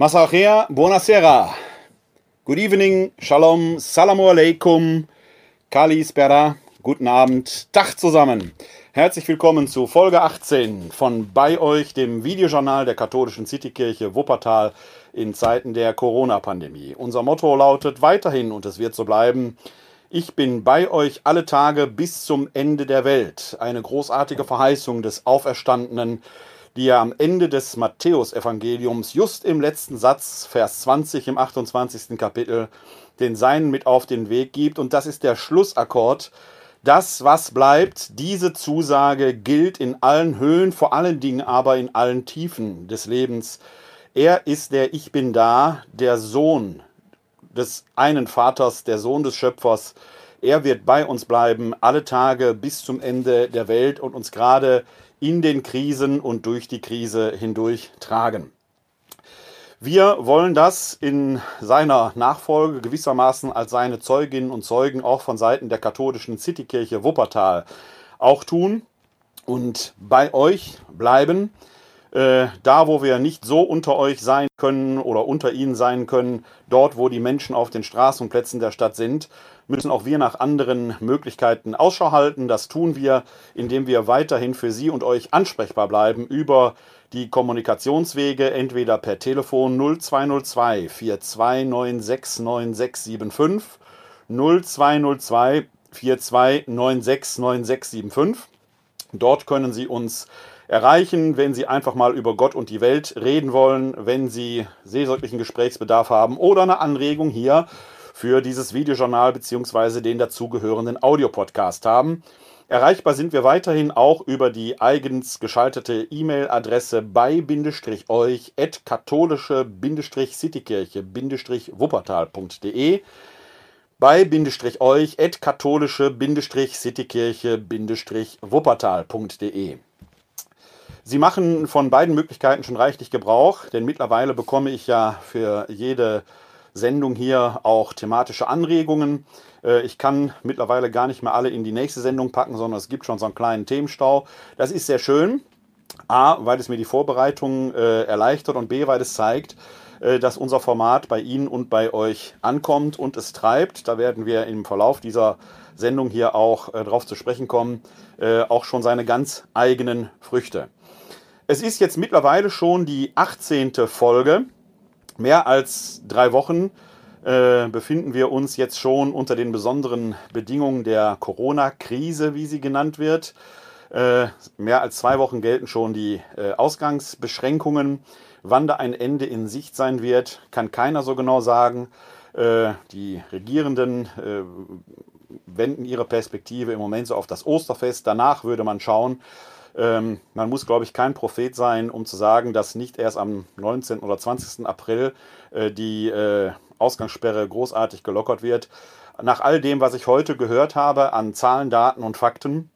Masachea, buonasera. Good evening, shalom, salamu alaikum, kali spera, guten Abend, Tag zusammen. Herzlich willkommen zu Folge 18 von bei euch, dem Videojournal der katholischen Citykirche Wuppertal in Zeiten der Corona-Pandemie. Unser Motto lautet weiterhin, und es wird so bleiben, ich bin bei euch alle Tage bis zum Ende der Welt. Eine großartige Verheißung des Auferstandenen, die er am Ende des Matthäusevangeliums just im letzten Satz, Vers 20 im 28. Kapitel, den Seinen mit auf den Weg gibt. Und das ist der Schlussakkord. Das, was bleibt, diese Zusage gilt in allen Höhen, vor allen Dingen aber in allen Tiefen des Lebens. Er ist der Ich bin da, der Sohn des einen Vaters, der Sohn des Schöpfers. Er wird bei uns bleiben, alle Tage bis zum Ende der Welt und uns gerade in den Krisen und durch die Krise hindurch tragen. Wir wollen das in seiner Nachfolge gewissermaßen als seine Zeuginnen und Zeugen auch von Seiten der katholischen Citykirche Wuppertal auch tun und bei euch bleiben äh, da, wo wir nicht so unter euch sein können oder unter ihnen sein können, dort, wo die Menschen auf den Straßenplätzen der Stadt sind, müssen auch wir nach anderen Möglichkeiten Ausschau halten. Das tun wir, indem wir weiterhin für Sie und euch ansprechbar bleiben über die Kommunikationswege, entweder per Telefon 0202 42969675 0202 42969675. Dort können Sie uns erreichen, wenn Sie einfach mal über Gott und die Welt reden wollen, wenn Sie seelsorglichen Gesprächsbedarf haben oder eine Anregung hier für dieses Videojournal bzw. den dazugehörenden Audiopodcast haben. Erreichbar sind wir weiterhin auch über die eigens geschaltete E-Mail-Adresse bei-euch at katholische-citykirche-wuppertal.de bei-euch at katholische-citykirche-wuppertal.de Sie machen von beiden Möglichkeiten schon reichlich Gebrauch, denn mittlerweile bekomme ich ja für jede Sendung hier auch thematische Anregungen. Äh, ich kann mittlerweile gar nicht mehr alle in die nächste Sendung packen, sondern es gibt schon so einen kleinen Themenstau. Das ist sehr schön. A, weil es mir die Vorbereitung äh, erleichtert und B, weil es zeigt, äh, dass unser Format bei Ihnen und bei euch ankommt und es treibt. Da werden wir im Verlauf dieser Sendung hier auch äh, drauf zu sprechen kommen, äh, auch schon seine ganz eigenen Früchte. Es ist jetzt mittlerweile schon die 18. Folge. Mehr als drei Wochen äh, befinden wir uns jetzt schon unter den besonderen Bedingungen der Corona-Krise, wie sie genannt wird. Äh, mehr als zwei Wochen gelten schon die äh, Ausgangsbeschränkungen. Wann da ein Ende in Sicht sein wird, kann keiner so genau sagen. Äh, die Regierenden äh, wenden ihre Perspektive im Moment so auf das Osterfest. Danach würde man schauen, ähm, man muss, glaube ich, kein Prophet sein, um zu sagen, dass nicht erst am 19. oder 20. April äh, die äh, Ausgangssperre großartig gelockert wird. Nach all dem, was ich heute gehört habe an Zahlen, Daten und Fakten,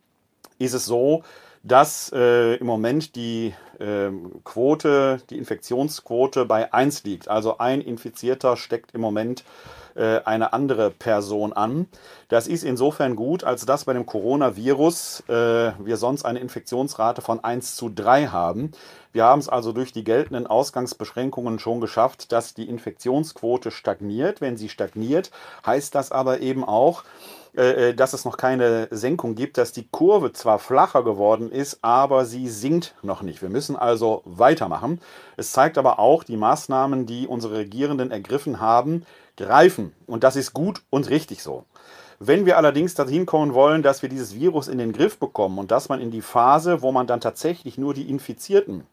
ist es so, dass äh, im Moment die äh, Quote, die Infektionsquote bei 1 liegt. Also ein Infizierter steckt im Moment äh, eine andere Person an. Das ist insofern gut, als dass bei dem Coronavirus äh, wir sonst eine Infektionsrate von 1 zu 3 haben. Wir haben es also durch die geltenden Ausgangsbeschränkungen schon geschafft, dass die Infektionsquote stagniert. Wenn sie stagniert, heißt das aber eben auch, äh, äh, dass es noch keine Senkung gibt, dass die Kurve zwar flacher geworden ist, aber sie sinkt noch nicht. Wir müssen also weitermachen. Es zeigt aber auch die Maßnahmen, die unsere Regierenden ergriffen haben, greifen. Und das ist gut und richtig so. Wenn wir allerdings dahin kommen wollen, dass wir dieses Virus in den Griff bekommen und dass man in die Phase, wo man dann tatsächlich nur die Infizierten,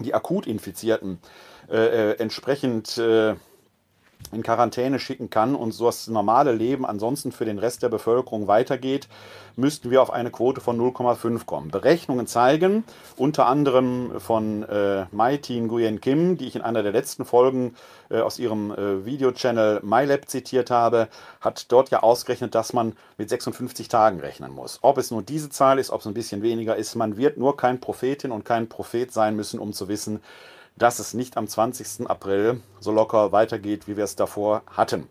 die akut Infizierten, äh, äh entsprechend äh, in Quarantäne schicken kann und so das normale Leben ansonsten für den Rest der Bevölkerung weitergeht, müssten wir auf eine Quote von 0,5 kommen. Berechnungen zeigen, unter anderem von äh, Mai Tin Nguyen Kim, die ich in einer der letzten Folgen äh, aus ihrem äh, Videochannel MyLab zitiert habe, hat dort ja ausgerechnet, dass man mit 56 Tagen rechnen muss. Ob es nur diese Zahl ist, ob es ein bisschen weniger ist, man wird nur kein Prophetin und kein Prophet sein müssen, um zu wissen, dass es nicht am 20. April so locker weitergeht, wie wir es davor hatten.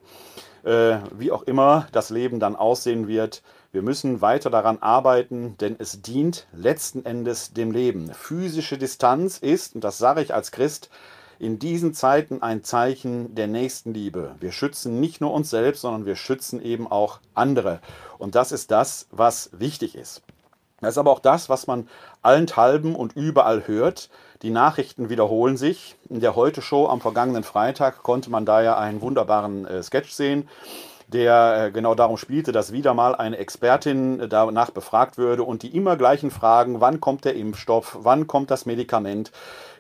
Äh, wie auch immer das Leben dann aussehen wird, wir müssen weiter daran arbeiten, denn es dient letzten Endes dem Leben. Physische Distanz ist, und das sage ich als Christ, in diesen Zeiten ein Zeichen der Nächstenliebe. Wir schützen nicht nur uns selbst, sondern wir schützen eben auch andere. Und das ist das, was wichtig ist. Das ist aber auch das, was man allenthalben und überall hört. Die Nachrichten wiederholen sich. In der Heute-Show am vergangenen Freitag konnte man da ja einen wunderbaren äh, Sketch sehen, der äh, genau darum spielte, dass wieder mal eine Expertin danach befragt würde und die immer gleichen Fragen, wann kommt der Impfstoff, wann kommt das Medikament,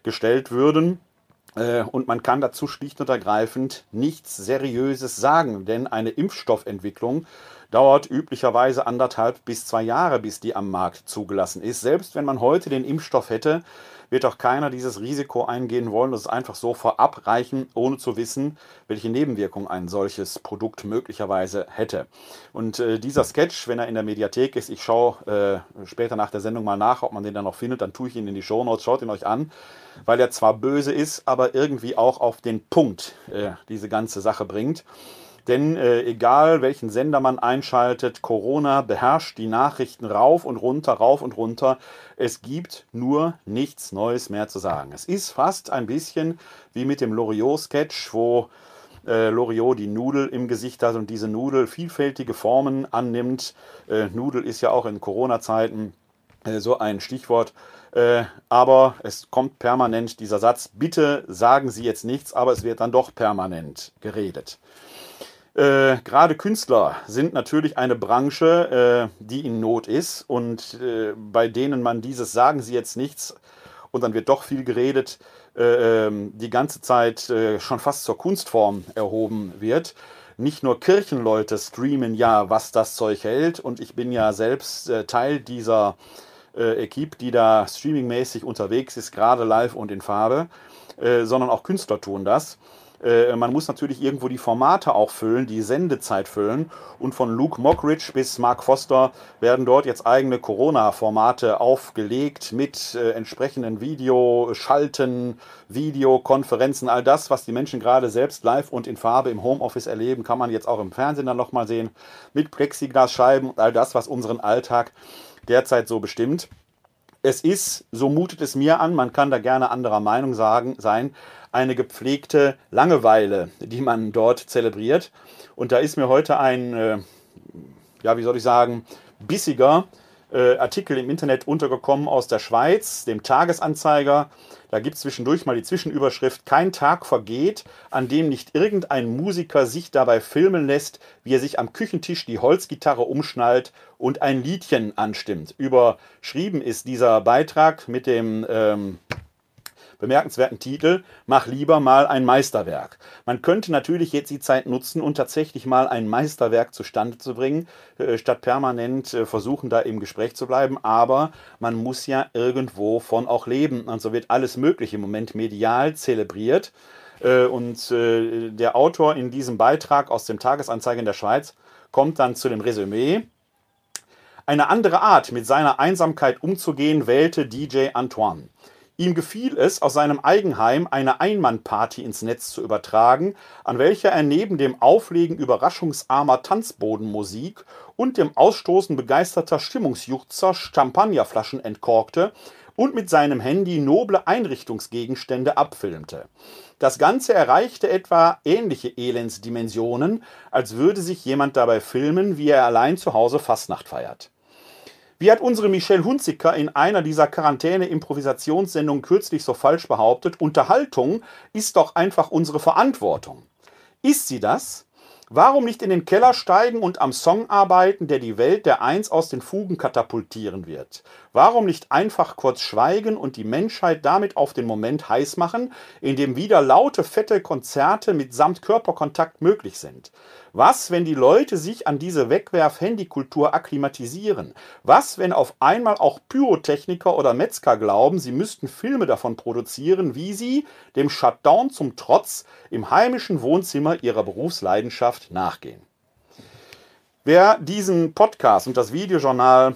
gestellt würden. Äh, und man kann dazu schlicht und ergreifend nichts Seriöses sagen, denn eine Impfstoffentwicklung dauert üblicherweise anderthalb bis zwei Jahre, bis die am Markt zugelassen ist. Selbst wenn man heute den Impfstoff hätte, wird auch keiner dieses Risiko eingehen wollen, das einfach so vorab reichen, ohne zu wissen, welche Nebenwirkungen ein solches Produkt möglicherweise hätte. Und äh, dieser Sketch, wenn er in der Mediathek ist, ich schaue äh, später nach der Sendung mal nach, ob man den dann noch findet, dann tue ich ihn in die Show Notes, schaut ihn euch an, weil er zwar böse ist, aber irgendwie auch auf den Punkt äh, diese ganze Sache bringt. Denn äh, egal welchen Sender man einschaltet, Corona beherrscht die Nachrichten rauf und runter, rauf und runter. Es gibt nur nichts Neues mehr zu sagen. Es ist fast ein bisschen wie mit dem Loriot-Sketch, wo äh, Loriot die Nudel im Gesicht hat und diese Nudel vielfältige Formen annimmt. Äh, Nudel ist ja auch in Corona-Zeiten äh, so ein Stichwort. Äh, aber es kommt permanent dieser Satz, bitte sagen Sie jetzt nichts, aber es wird dann doch permanent geredet. Äh, Gerade Künstler sind natürlich eine Branche, äh, die in Not ist und äh, bei denen man dieses sagen sie jetzt nichts und dann wird doch viel geredet, äh, ähm, die ganze Zeit äh, schon fast zur Kunstform erhoben wird. Nicht nur Kirchenleute streamen ja, was das Zeug hält und ich bin ja selbst äh, Teil dieser Equipe, die da streamingmäßig unterwegs ist, gerade live und in Farbe, sondern auch Künstler tun das. Äh, man muss natürlich irgendwo die Formate auch füllen, die Sendezeit füllen. Und von Luke Mockridge bis Mark Foster werden dort jetzt eigene Corona-Formate aufgelegt mit äh, entsprechenden Videoschalten, Videokonferenzen, all das, was die Menschen gerade selbst live und in Farbe im Homeoffice erleben, kann man jetzt auch im Fernsehen dann nochmal sehen. Mit Plexiglasscheiben und all das, was unseren Alltag derzeit so bestimmt. Es ist, so mutet es mir an, man kann da gerne anderer Meinung sagen, sein, eine gepflegte Langeweile, die man dort zelebriert. Und da ist mir heute ein, äh, ja, wie soll ich sagen, bissiger äh, Artikel im Internet untergekommen aus der Schweiz, dem Tagesanzeiger. Da gibt es zwischendurch mal die Zwischenüberschrift, kein Tag vergeht, an dem nicht irgendein Musiker sich dabei filmen lässt, wie er sich am Küchentisch die Holzgitarre umschnallt und ein Liedchen anstimmt. Überschrieben ist dieser Beitrag mit dem ähm, bemerkenswerten Titel Mach lieber mal ein Meisterwerk. Man könnte natürlich jetzt die Zeit nutzen und tatsächlich mal ein Meisterwerk zustande zu bringen, äh, statt permanent äh, versuchen, da im Gespräch zu bleiben. Aber man muss ja irgendwo von auch leben. Und so wird alles Mögliche im Moment medial zelebriert. Äh, und der Autor in diesem Beitrag aus dem Tagesanzeiger in der Schweiz kommt dann zu dem Resümee. Eine andere Art, mit seiner Einsamkeit umzugehen, wählte DJ Antoine. Ihm gefiel es, aus seinem Eigenheim eine Einmannparty ins Netz zu übertragen, an welcher er neben dem Auflegen überraschungsarmer Tanzbodenmusik und dem Ausstoßen begeisterter Stimmungsjuchzer Champagnerflaschen entkorkte und mit seinem Handy noble Einrichtungsgegenstände abfilmte. Das Ganze erreichte etwa ähnliche Elendsdimensionen, als würde sich jemand dabei filmen, wie er allein zu Hause Fastnacht feiert. Wie hat unsere Michelle Hunziker in einer dieser Quarantäne-Improvisationssendungen kürzlich so falsch behauptet, Unterhaltung ist doch einfach unsere Verantwortung. Ist sie das? Warum nicht in den Keller steigen und am Song arbeiten, der die Welt der Eins aus den Fugen katapultieren wird? Warum nicht einfach kurz schweigen und die Menschheit damit auf den Moment heiß machen, in dem wieder laute, fette Konzerte mitsamt Körperkontakt möglich sind? Was, wenn die Leute sich an diese Wegwerf-Handykultur akklimatisieren? Was, wenn auf einmal auch Pyrotechniker oder Metzger glauben, sie müssten Filme davon produzieren, wie sie, dem Shutdown zum Trotz, im heimischen Wohnzimmer ihrer Berufsleidenschaft nachgehen? Wer diesen Podcast und das Videojournal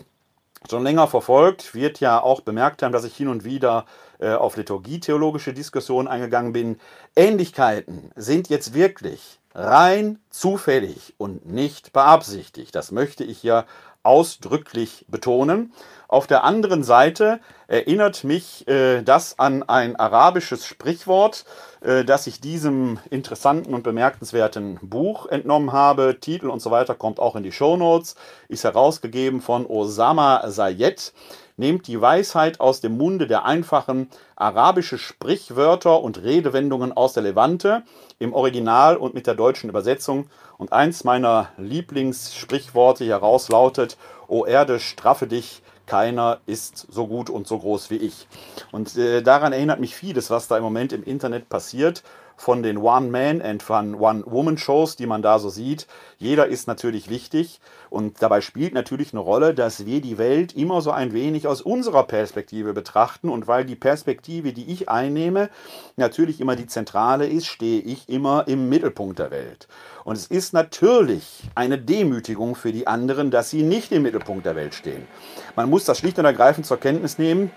schon länger verfolgt, wird ja auch bemerkt haben, dass ich hin und wieder äh, auf liturgietheologische Diskussionen eingegangen bin. Ähnlichkeiten sind jetzt wirklich rein zufällig und nicht beabsichtigt. Das möchte ich hier ausdrücklich betonen. Auf der anderen Seite erinnert mich äh, das an ein arabisches Sprichwort, äh, das ich diesem interessanten und bemerkenswerten Buch entnommen habe. Titel und so weiter kommt auch in die Show Notes. Ist herausgegeben von Osama Sayed. Nehmt die Weisheit aus dem Munde der einfachen arabische Sprichwörter und Redewendungen aus der Levante im Original und mit der deutschen Übersetzung. Und eins meiner Lieblingssprichworte heraus lautet, O Erde, straffe dich, keiner ist so gut und so groß wie ich. Und äh, daran erinnert mich vieles, was da im Moment im Internet passiert von den One-Man- and One-Woman-Shows, die man da so sieht. Jeder ist natürlich wichtig und dabei spielt natürlich eine Rolle, dass wir die Welt immer so ein wenig aus unserer Perspektive betrachten und weil die Perspektive, die ich einnehme, natürlich immer die zentrale ist, stehe ich immer im Mittelpunkt der Welt. Und es ist natürlich eine Demütigung für die anderen, dass sie nicht im Mittelpunkt der Welt stehen. Man muss das schlicht und ergreifend zur Kenntnis nehmen.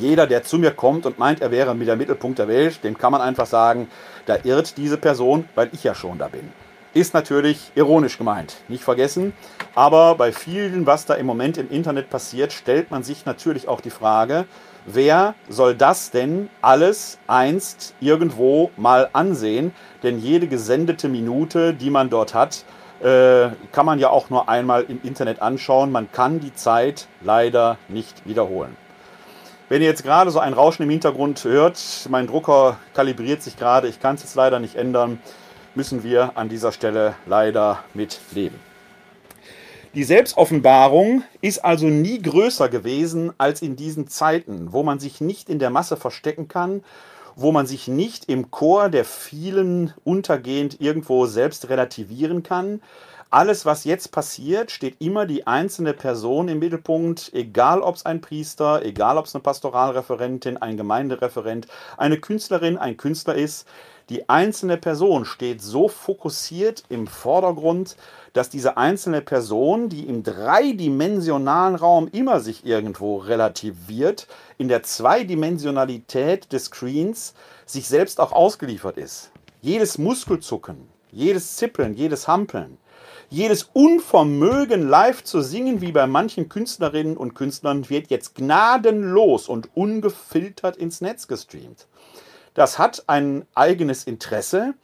Jeder, der zu mir kommt und meint, er wäre mit der Mittelpunkt der Welt, dem kann man einfach sagen, da irrt diese Person, weil ich ja schon da bin. Ist natürlich ironisch gemeint, nicht vergessen. Aber bei vielen, was da im Moment im Internet passiert, stellt man sich natürlich auch die Frage, wer soll das denn alles einst irgendwo mal ansehen? Denn jede gesendete Minute, die man dort hat, äh, kann man ja auch nur einmal im Internet anschauen. Man kann die Zeit leider nicht wiederholen. Wenn ihr jetzt gerade so ein Rauschen im Hintergrund hört, mein Drucker kalibriert sich gerade, ich kann es jetzt leider nicht ändern, müssen wir an dieser Stelle leider mit leben. Die Selbstoffenbarung ist also nie größer gewesen als in diesen Zeiten, wo man sich nicht in der Masse verstecken kann, wo man sich nicht im Chor der vielen untergehend irgendwo selbst relativieren kann, alles, was jetzt passiert, steht immer die einzelne Person im Mittelpunkt, egal ob es ein Priester, egal ob es eine Pastoralreferentin, ein Gemeindereferent, eine Künstlerin, ein Künstler ist. Die einzelne Person steht so fokussiert im Vordergrund, dass diese einzelne Person, die im dreidimensionalen Raum immer sich irgendwo relativiert, in der Zweidimensionalität des Screens sich selbst auch ausgeliefert ist. Jedes Muskelzucken, jedes Zippeln, jedes Hampeln, jedes Unvermögen live zu singen, wie bei manchen Künstlerinnen und Künstlern, wird jetzt gnadenlos und ungefiltert ins Netz gestreamt. Das hat ein eigenes Interesse,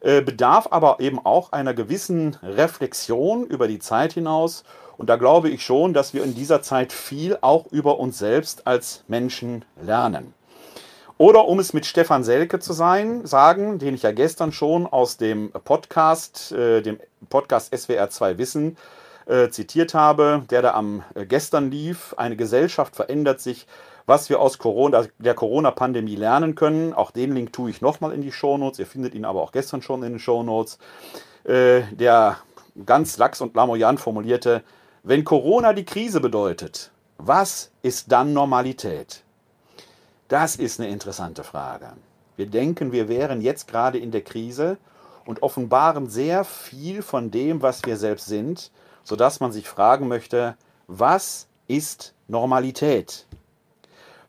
äh, bedarf aber eben auch einer gewissen Reflexion über die Zeit hinaus. Und da glaube ich schon, dass wir in dieser Zeit viel auch über uns selbst als Menschen lernen. Oder um es mit Stefan Selke zu sein, sagen, den ich ja gestern schon aus dem Podcast, äh, dem Podcast SWR 2 Wissen äh, zitiert habe, der da am äh, gestern lief. Eine Gesellschaft verändert sich, was wir aus Corona, der Corona-Pandemie lernen können. Auch den Link tue ich nochmal in die Shownotes. Ihr findet ihn aber auch gestern schon in den Shownotes. Äh, der ganz lax und lamoyant formulierte, wenn Corona die Krise bedeutet, was ist dann Normalität? Das ist eine interessante Frage. Wir denken, wir wären jetzt gerade in der Krise und offenbaren sehr viel von dem, was wir selbst sind, sodass man sich fragen möchte, was ist Normalität?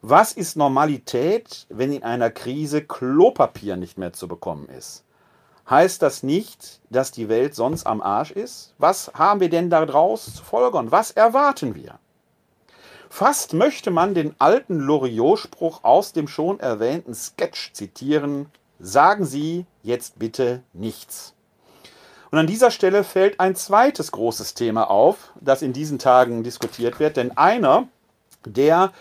Was ist Normalität, wenn in einer Krise Klopapier nicht mehr zu bekommen ist? Heißt das nicht, dass die Welt sonst am Arsch ist? Was haben wir denn daraus zu folgern? Was erwarten wir? Fast möchte man den alten Loriot-Spruch aus dem schon erwähnten Sketch zitieren. Sagen Sie jetzt bitte nichts. Und an dieser Stelle fällt ein zweites großes Thema auf, das in diesen Tagen diskutiert wird. Denn einer der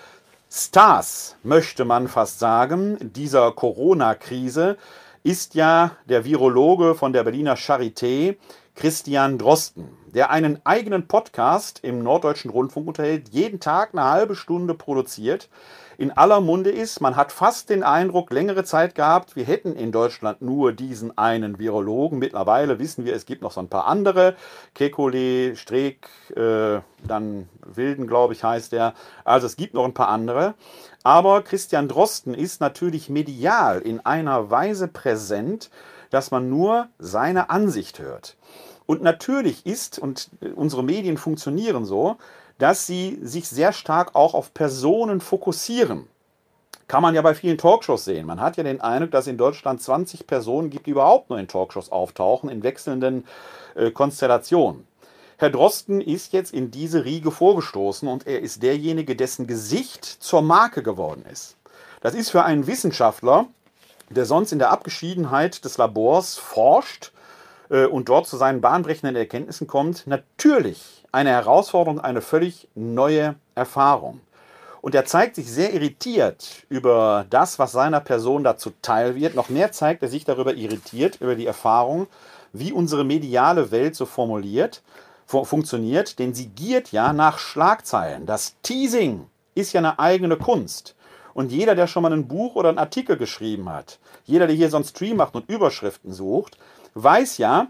Stars, möchte man fast sagen, dieser Corona-Krise ist ja der Virologe von der Berliner Charité, Christian Drosten der einen eigenen Podcast im Norddeutschen Rundfunk unterhält, jeden Tag eine halbe Stunde produziert, in aller Munde ist. Man hat fast den Eindruck, längere Zeit gehabt, wir hätten in Deutschland nur diesen einen Virologen. Mittlerweile wissen wir, es gibt noch so ein paar andere. Kekulé, Streeck, äh, dann Wilden, glaube ich, heißt er. Also es gibt noch ein paar andere. Aber Christian Drosten ist natürlich medial in einer Weise präsent, dass man nur seine Ansicht hört. Und natürlich ist, und äh, unsere Medien funktionieren so, dass sie sich sehr stark auch auf Personen fokussieren. Kann man ja bei vielen Talkshows sehen. Man hat ja den Eindruck, dass in Deutschland 20 Personen gibt, die überhaupt nur in Talkshows auftauchen, in wechselnden äh, Konstellationen. Herr Drosten ist jetzt in diese Riege vorgestoßen und er ist derjenige, dessen Gesicht zur Marke geworden ist. Das ist für einen Wissenschaftler, der sonst in der Abgeschiedenheit des Labors forscht und dort zu seinen bahnbrechenden Erkenntnissen kommt, natürlich eine Herausforderung, eine völlig neue Erfahrung. Und er zeigt sich sehr irritiert über das, was seiner Person dazu teil wird. Noch mehr zeigt er sich darüber irritiert, über die Erfahrung, wie unsere mediale Welt so formuliert, funktioniert, denn sie giert ja nach Schlagzeilen. Das Teasing ist ja eine eigene Kunst. Und jeder, der schon mal ein Buch oder einen Artikel geschrieben hat, jeder, der hier so einen Stream macht und Überschriften sucht, weiß ja,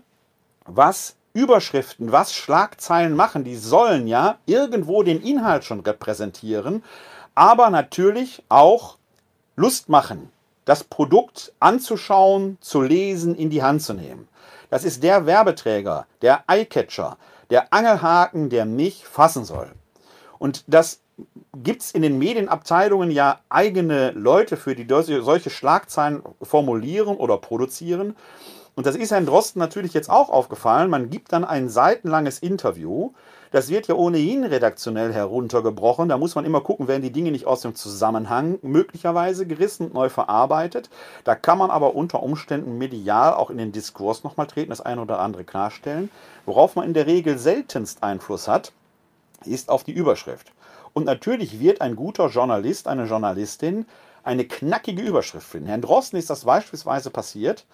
was Überschriften, was Schlagzeilen machen. Die sollen ja irgendwo den Inhalt schon repräsentieren, aber natürlich auch Lust machen, das Produkt anzuschauen, zu lesen, in die Hand zu nehmen. Das ist der Werbeträger, der Eyecatcher, der Angelhaken, der mich fassen soll. Und das gibt es in den Medienabteilungen ja eigene Leute für, die solche Schlagzeilen formulieren oder produzieren. Und das ist Herrn Drosten natürlich jetzt auch aufgefallen. Man gibt dann ein seitenlanges Interview. Das wird ja ohnehin redaktionell heruntergebrochen. Da muss man immer gucken, werden die Dinge nicht aus dem Zusammenhang möglicherweise gerissen und neu verarbeitet. Da kann man aber unter Umständen medial auch in den Diskurs nochmal treten, das eine oder andere klarstellen. Worauf man in der Regel seltenst Einfluss hat, ist auf die Überschrift. Und natürlich wird ein guter Journalist, eine Journalistin eine knackige Überschrift finden. Herrn Drosten ist das beispielsweise passiert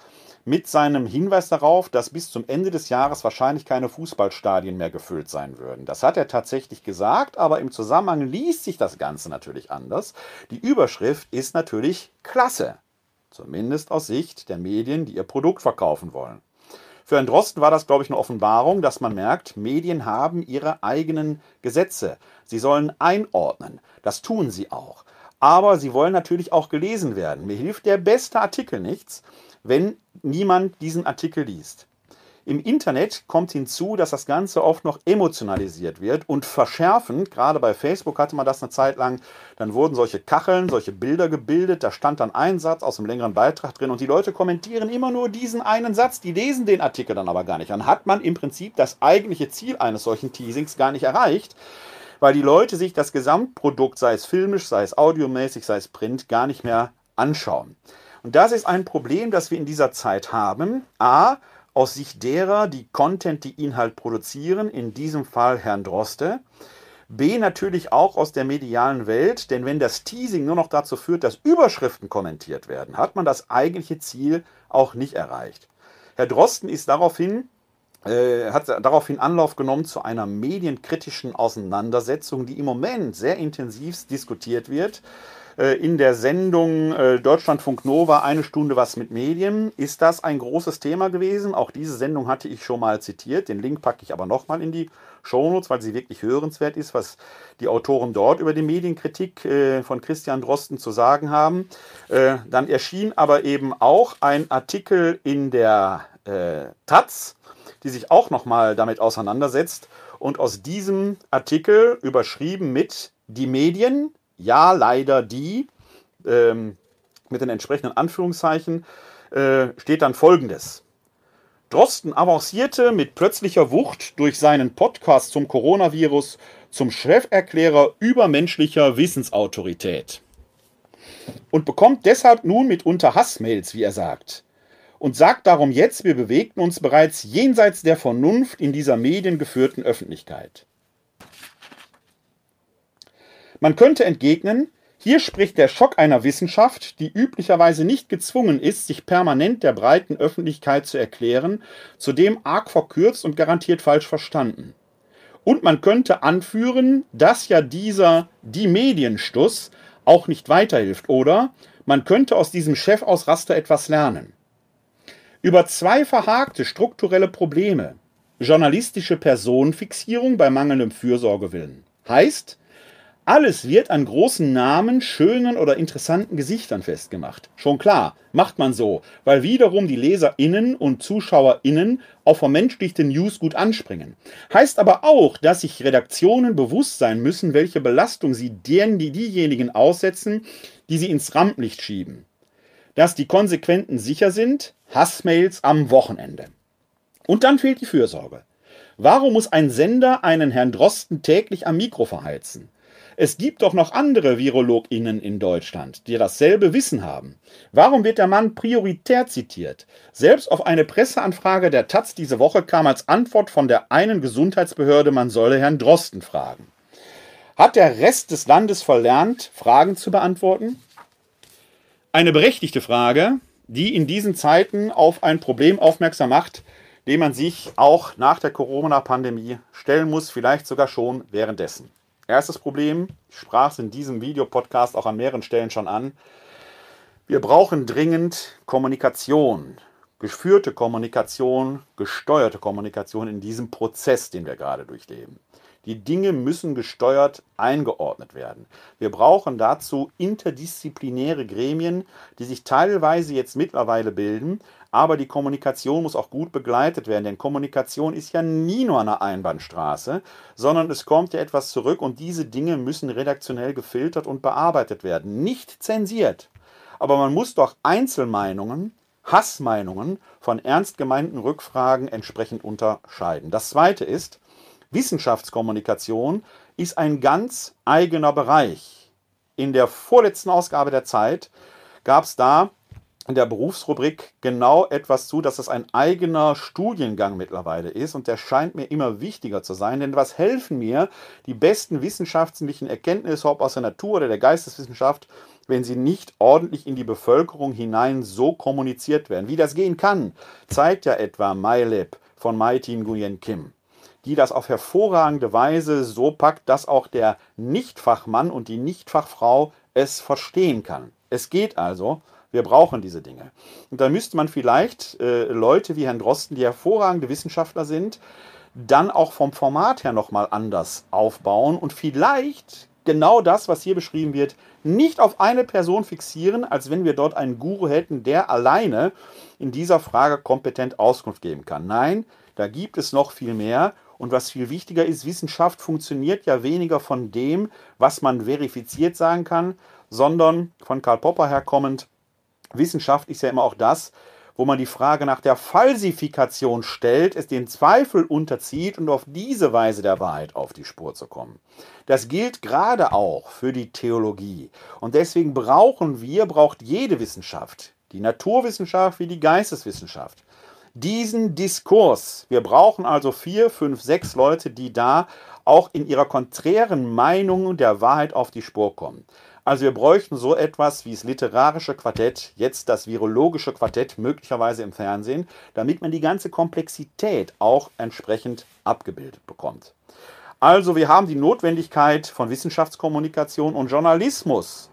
mit seinem Hinweis darauf, dass bis zum Ende des Jahres wahrscheinlich keine Fußballstadien mehr gefüllt sein würden. Das hat er tatsächlich gesagt, aber im Zusammenhang liest sich das Ganze natürlich anders. Die Überschrift ist natürlich klasse, zumindest aus Sicht der Medien, die ihr Produkt verkaufen wollen. Für Herrn Drosten war das, glaube ich, eine Offenbarung, dass man merkt, Medien haben ihre eigenen Gesetze. Sie sollen einordnen. Das tun sie auch. Aber sie wollen natürlich auch gelesen werden. Mir hilft der beste Artikel nichts, wenn niemand diesen Artikel liest. Im Internet kommt hinzu, dass das Ganze oft noch emotionalisiert wird und verschärfend, gerade bei Facebook hatte man das eine Zeit lang, dann wurden solche Kacheln, solche Bilder gebildet, da stand dann ein Satz aus einem längeren Beitrag drin und die Leute kommentieren immer nur diesen einen Satz, die lesen den Artikel dann aber gar nicht. Dann hat man im Prinzip das eigentliche Ziel eines solchen Teasings gar nicht erreicht, weil die Leute sich das Gesamtprodukt, sei es filmisch, sei es audiomäßig, sei es print, gar nicht mehr anschauen. Und das ist ein Problem, das wir in dieser Zeit haben. A, aus Sicht derer, die Content, die Inhalt produzieren, in diesem Fall Herrn Droste. B natürlich auch aus der medialen Welt, denn wenn das Teasing nur noch dazu führt, dass Überschriften kommentiert werden, hat man das eigentliche Ziel auch nicht erreicht. Herr Drosten ist daraufhin äh, hat daraufhin Anlauf genommen zu einer medienkritischen Auseinandersetzung, die im Moment sehr intensiv diskutiert wird. Äh, in der Sendung äh, Deutschlandfunk Nova eine Stunde was mit Medien ist das ein großes Thema gewesen. Auch diese Sendung hatte ich schon mal zitiert. Den Link packe ich aber nochmal in die Shownotes, weil sie wirklich hörenswert ist, was die Autoren dort über die Medienkritik äh, von Christian Drosten zu sagen haben. Dann erschien aber eben auch ein Artikel in der Taz, die sich auch nochmal damit auseinandersetzt. Und aus diesem Artikel überschrieben mit Die Medien, ja, leider die, ähm, mit den entsprechenden Anführungszeichen, äh, steht dann folgendes. Drosten avancierte mit plötzlicher Wucht durch seinen Podcast zum Coronavirus zum Cheferklärer übermenschlicher Wissensautorität und bekommt deshalb nun mitunter Hassmails, wie er sagt. Und sagt darum jetzt, wir bewegten uns bereits jenseits der Vernunft in dieser mediengeführten Öffentlichkeit. Man könnte entgegnen, hier spricht der Schock einer Wissenschaft, die üblicherweise nicht gezwungen ist, sich permanent der breiten Öffentlichkeit zu erklären, zudem arg verkürzt und garantiert falsch verstanden. Und man könnte anführen, dass ja dieser die Medienstuss auch nicht weiterhilft, oder man könnte aus diesem Chefausraster etwas lernen. Über zwei verhakte strukturelle Probleme, journalistische Personenfixierung bei mangelndem Fürsorgewillen, heißt, alles wird an großen Namen, schönen oder interessanten Gesichtern festgemacht. Schon klar, macht man so, weil wiederum die LeserInnen und ZuschauerInnen auf vermenschlichte News gut anspringen. Heißt aber auch, dass sich Redaktionen bewusst sein müssen, welche Belastung sie denen, die diejenigen aussetzen, die sie ins Rampenlicht schieben. Dass die Konsequenten sicher sind, Hassmails am Wochenende. Und dann fehlt die Fürsorge. Warum muss ein Sender einen Herrn Drosten täglich am Mikro verheizen? Es gibt doch noch andere VirologInnen in Deutschland, die dasselbe Wissen haben. Warum wird der Mann prioritär zitiert? Selbst auf eine Presseanfrage der Taz diese Woche kam als Antwort von der einen Gesundheitsbehörde, man solle Herrn Drosten fragen. Hat der Rest des Landes verlernt, Fragen zu beantworten? Eine berechtigte Frage, die in diesen Zeiten auf ein Problem aufmerksam macht, dem man sich auch nach der Corona-Pandemie stellen muss, vielleicht sogar schon währenddessen. Erstes Problem, ich sprach es in diesem Videopodcast auch an mehreren Stellen schon an. Wir brauchen dringend Kommunikation, geführte Kommunikation, gesteuerte Kommunikation in diesem Prozess, den wir gerade durchleben. Die Dinge müssen gesteuert eingeordnet werden. Wir brauchen dazu interdisziplinäre Gremien, die sich teilweise jetzt mittlerweile bilden, aber die Kommunikation muss auch gut begleitet werden, denn Kommunikation ist ja nie nur eine Einbahnstraße, sondern es kommt ja etwas zurück und diese Dinge müssen redaktionell gefiltert und bearbeitet werden, nicht zensiert. Aber man muss doch Einzelmeinungen, Hassmeinungen von ernst gemeinten Rückfragen entsprechend unterscheiden. Das Zweite ist, Wissenschaftskommunikation ist ein ganz eigener Bereich. In der vorletzten Ausgabe der Zeit gab es da in der Berufsrubrik genau etwas zu, dass es ein eigener Studiengang mittlerweile ist und der scheint mir immer wichtiger zu sein, denn was helfen mir die besten wissenschaftlichen Erkenntnisse, ob aus der Natur oder der Geisteswissenschaft, wenn sie nicht ordentlich in die Bevölkerung hinein so kommuniziert werden. Wie das gehen kann, zeigt ja etwa MyLab von Maitin Nguyen Kim die das auf hervorragende Weise so packt, dass auch der Nichtfachmann und die Nichtfachfrau es verstehen kann. Es geht also, wir brauchen diese Dinge. Und da müsste man vielleicht äh, Leute wie Herrn Drosten, die hervorragende Wissenschaftler sind, dann auch vom Format her nochmal anders aufbauen und vielleicht genau das, was hier beschrieben wird, nicht auf eine Person fixieren, als wenn wir dort einen Guru hätten, der alleine in dieser Frage kompetent Auskunft geben kann. Nein, da gibt es noch viel mehr und was viel wichtiger ist, Wissenschaft funktioniert ja weniger von dem, was man verifiziert sagen kann, sondern von Karl Popper herkommend, Wissenschaft ist ja immer auch das, wo man die Frage nach der Falsifikation stellt, es den Zweifel unterzieht und auf diese Weise der Wahrheit auf die Spur zu kommen. Das gilt gerade auch für die Theologie. Und deswegen brauchen wir, braucht jede Wissenschaft, die Naturwissenschaft wie die Geisteswissenschaft, diesen Diskurs. Wir brauchen also vier, fünf, sechs Leute, die da auch in ihrer konträren Meinung der Wahrheit auf die Spur kommen. Also wir bräuchten so etwas wie das literarische Quartett, jetzt das virologische Quartett möglicherweise im Fernsehen, damit man die ganze Komplexität auch entsprechend abgebildet bekommt. Also wir haben die Notwendigkeit von Wissenschaftskommunikation und Journalismus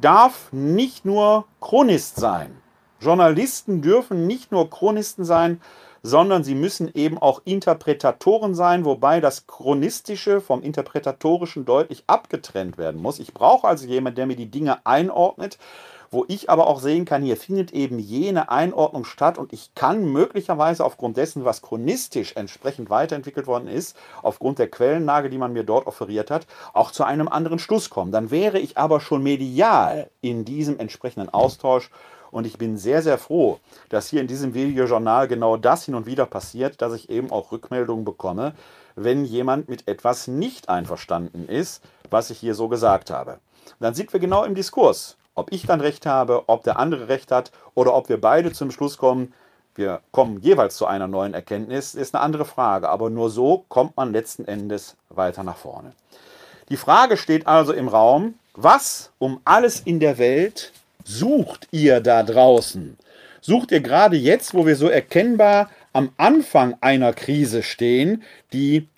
darf nicht nur Chronist sein. Journalisten dürfen nicht nur Chronisten sein, sondern sie müssen eben auch Interpretatoren sein, wobei das Chronistische vom Interpretatorischen deutlich abgetrennt werden muss. Ich brauche also jemanden, der mir die Dinge einordnet, wo ich aber auch sehen kann, hier findet eben jene Einordnung statt und ich kann möglicherweise aufgrund dessen, was chronistisch entsprechend weiterentwickelt worden ist, aufgrund der Quellenlage, die man mir dort offeriert hat, auch zu einem anderen Schluss kommen. Dann wäre ich aber schon medial in diesem entsprechenden Austausch und ich bin sehr, sehr froh, dass hier in diesem Videojournal genau das hin und wieder passiert, dass ich eben auch Rückmeldungen bekomme, wenn jemand mit etwas nicht einverstanden ist, was ich hier so gesagt habe. Dann sind wir genau im Diskurs. Ob ich dann recht habe, ob der andere recht hat oder ob wir beide zum Schluss kommen, wir kommen jeweils zu einer neuen Erkenntnis, ist eine andere Frage. Aber nur so kommt man letzten Endes weiter nach vorne. Die Frage steht also im Raum, was um alles in der Welt sucht ihr da draußen? Sucht ihr gerade jetzt, wo wir so erkennbar am Anfang einer Krise stehen, die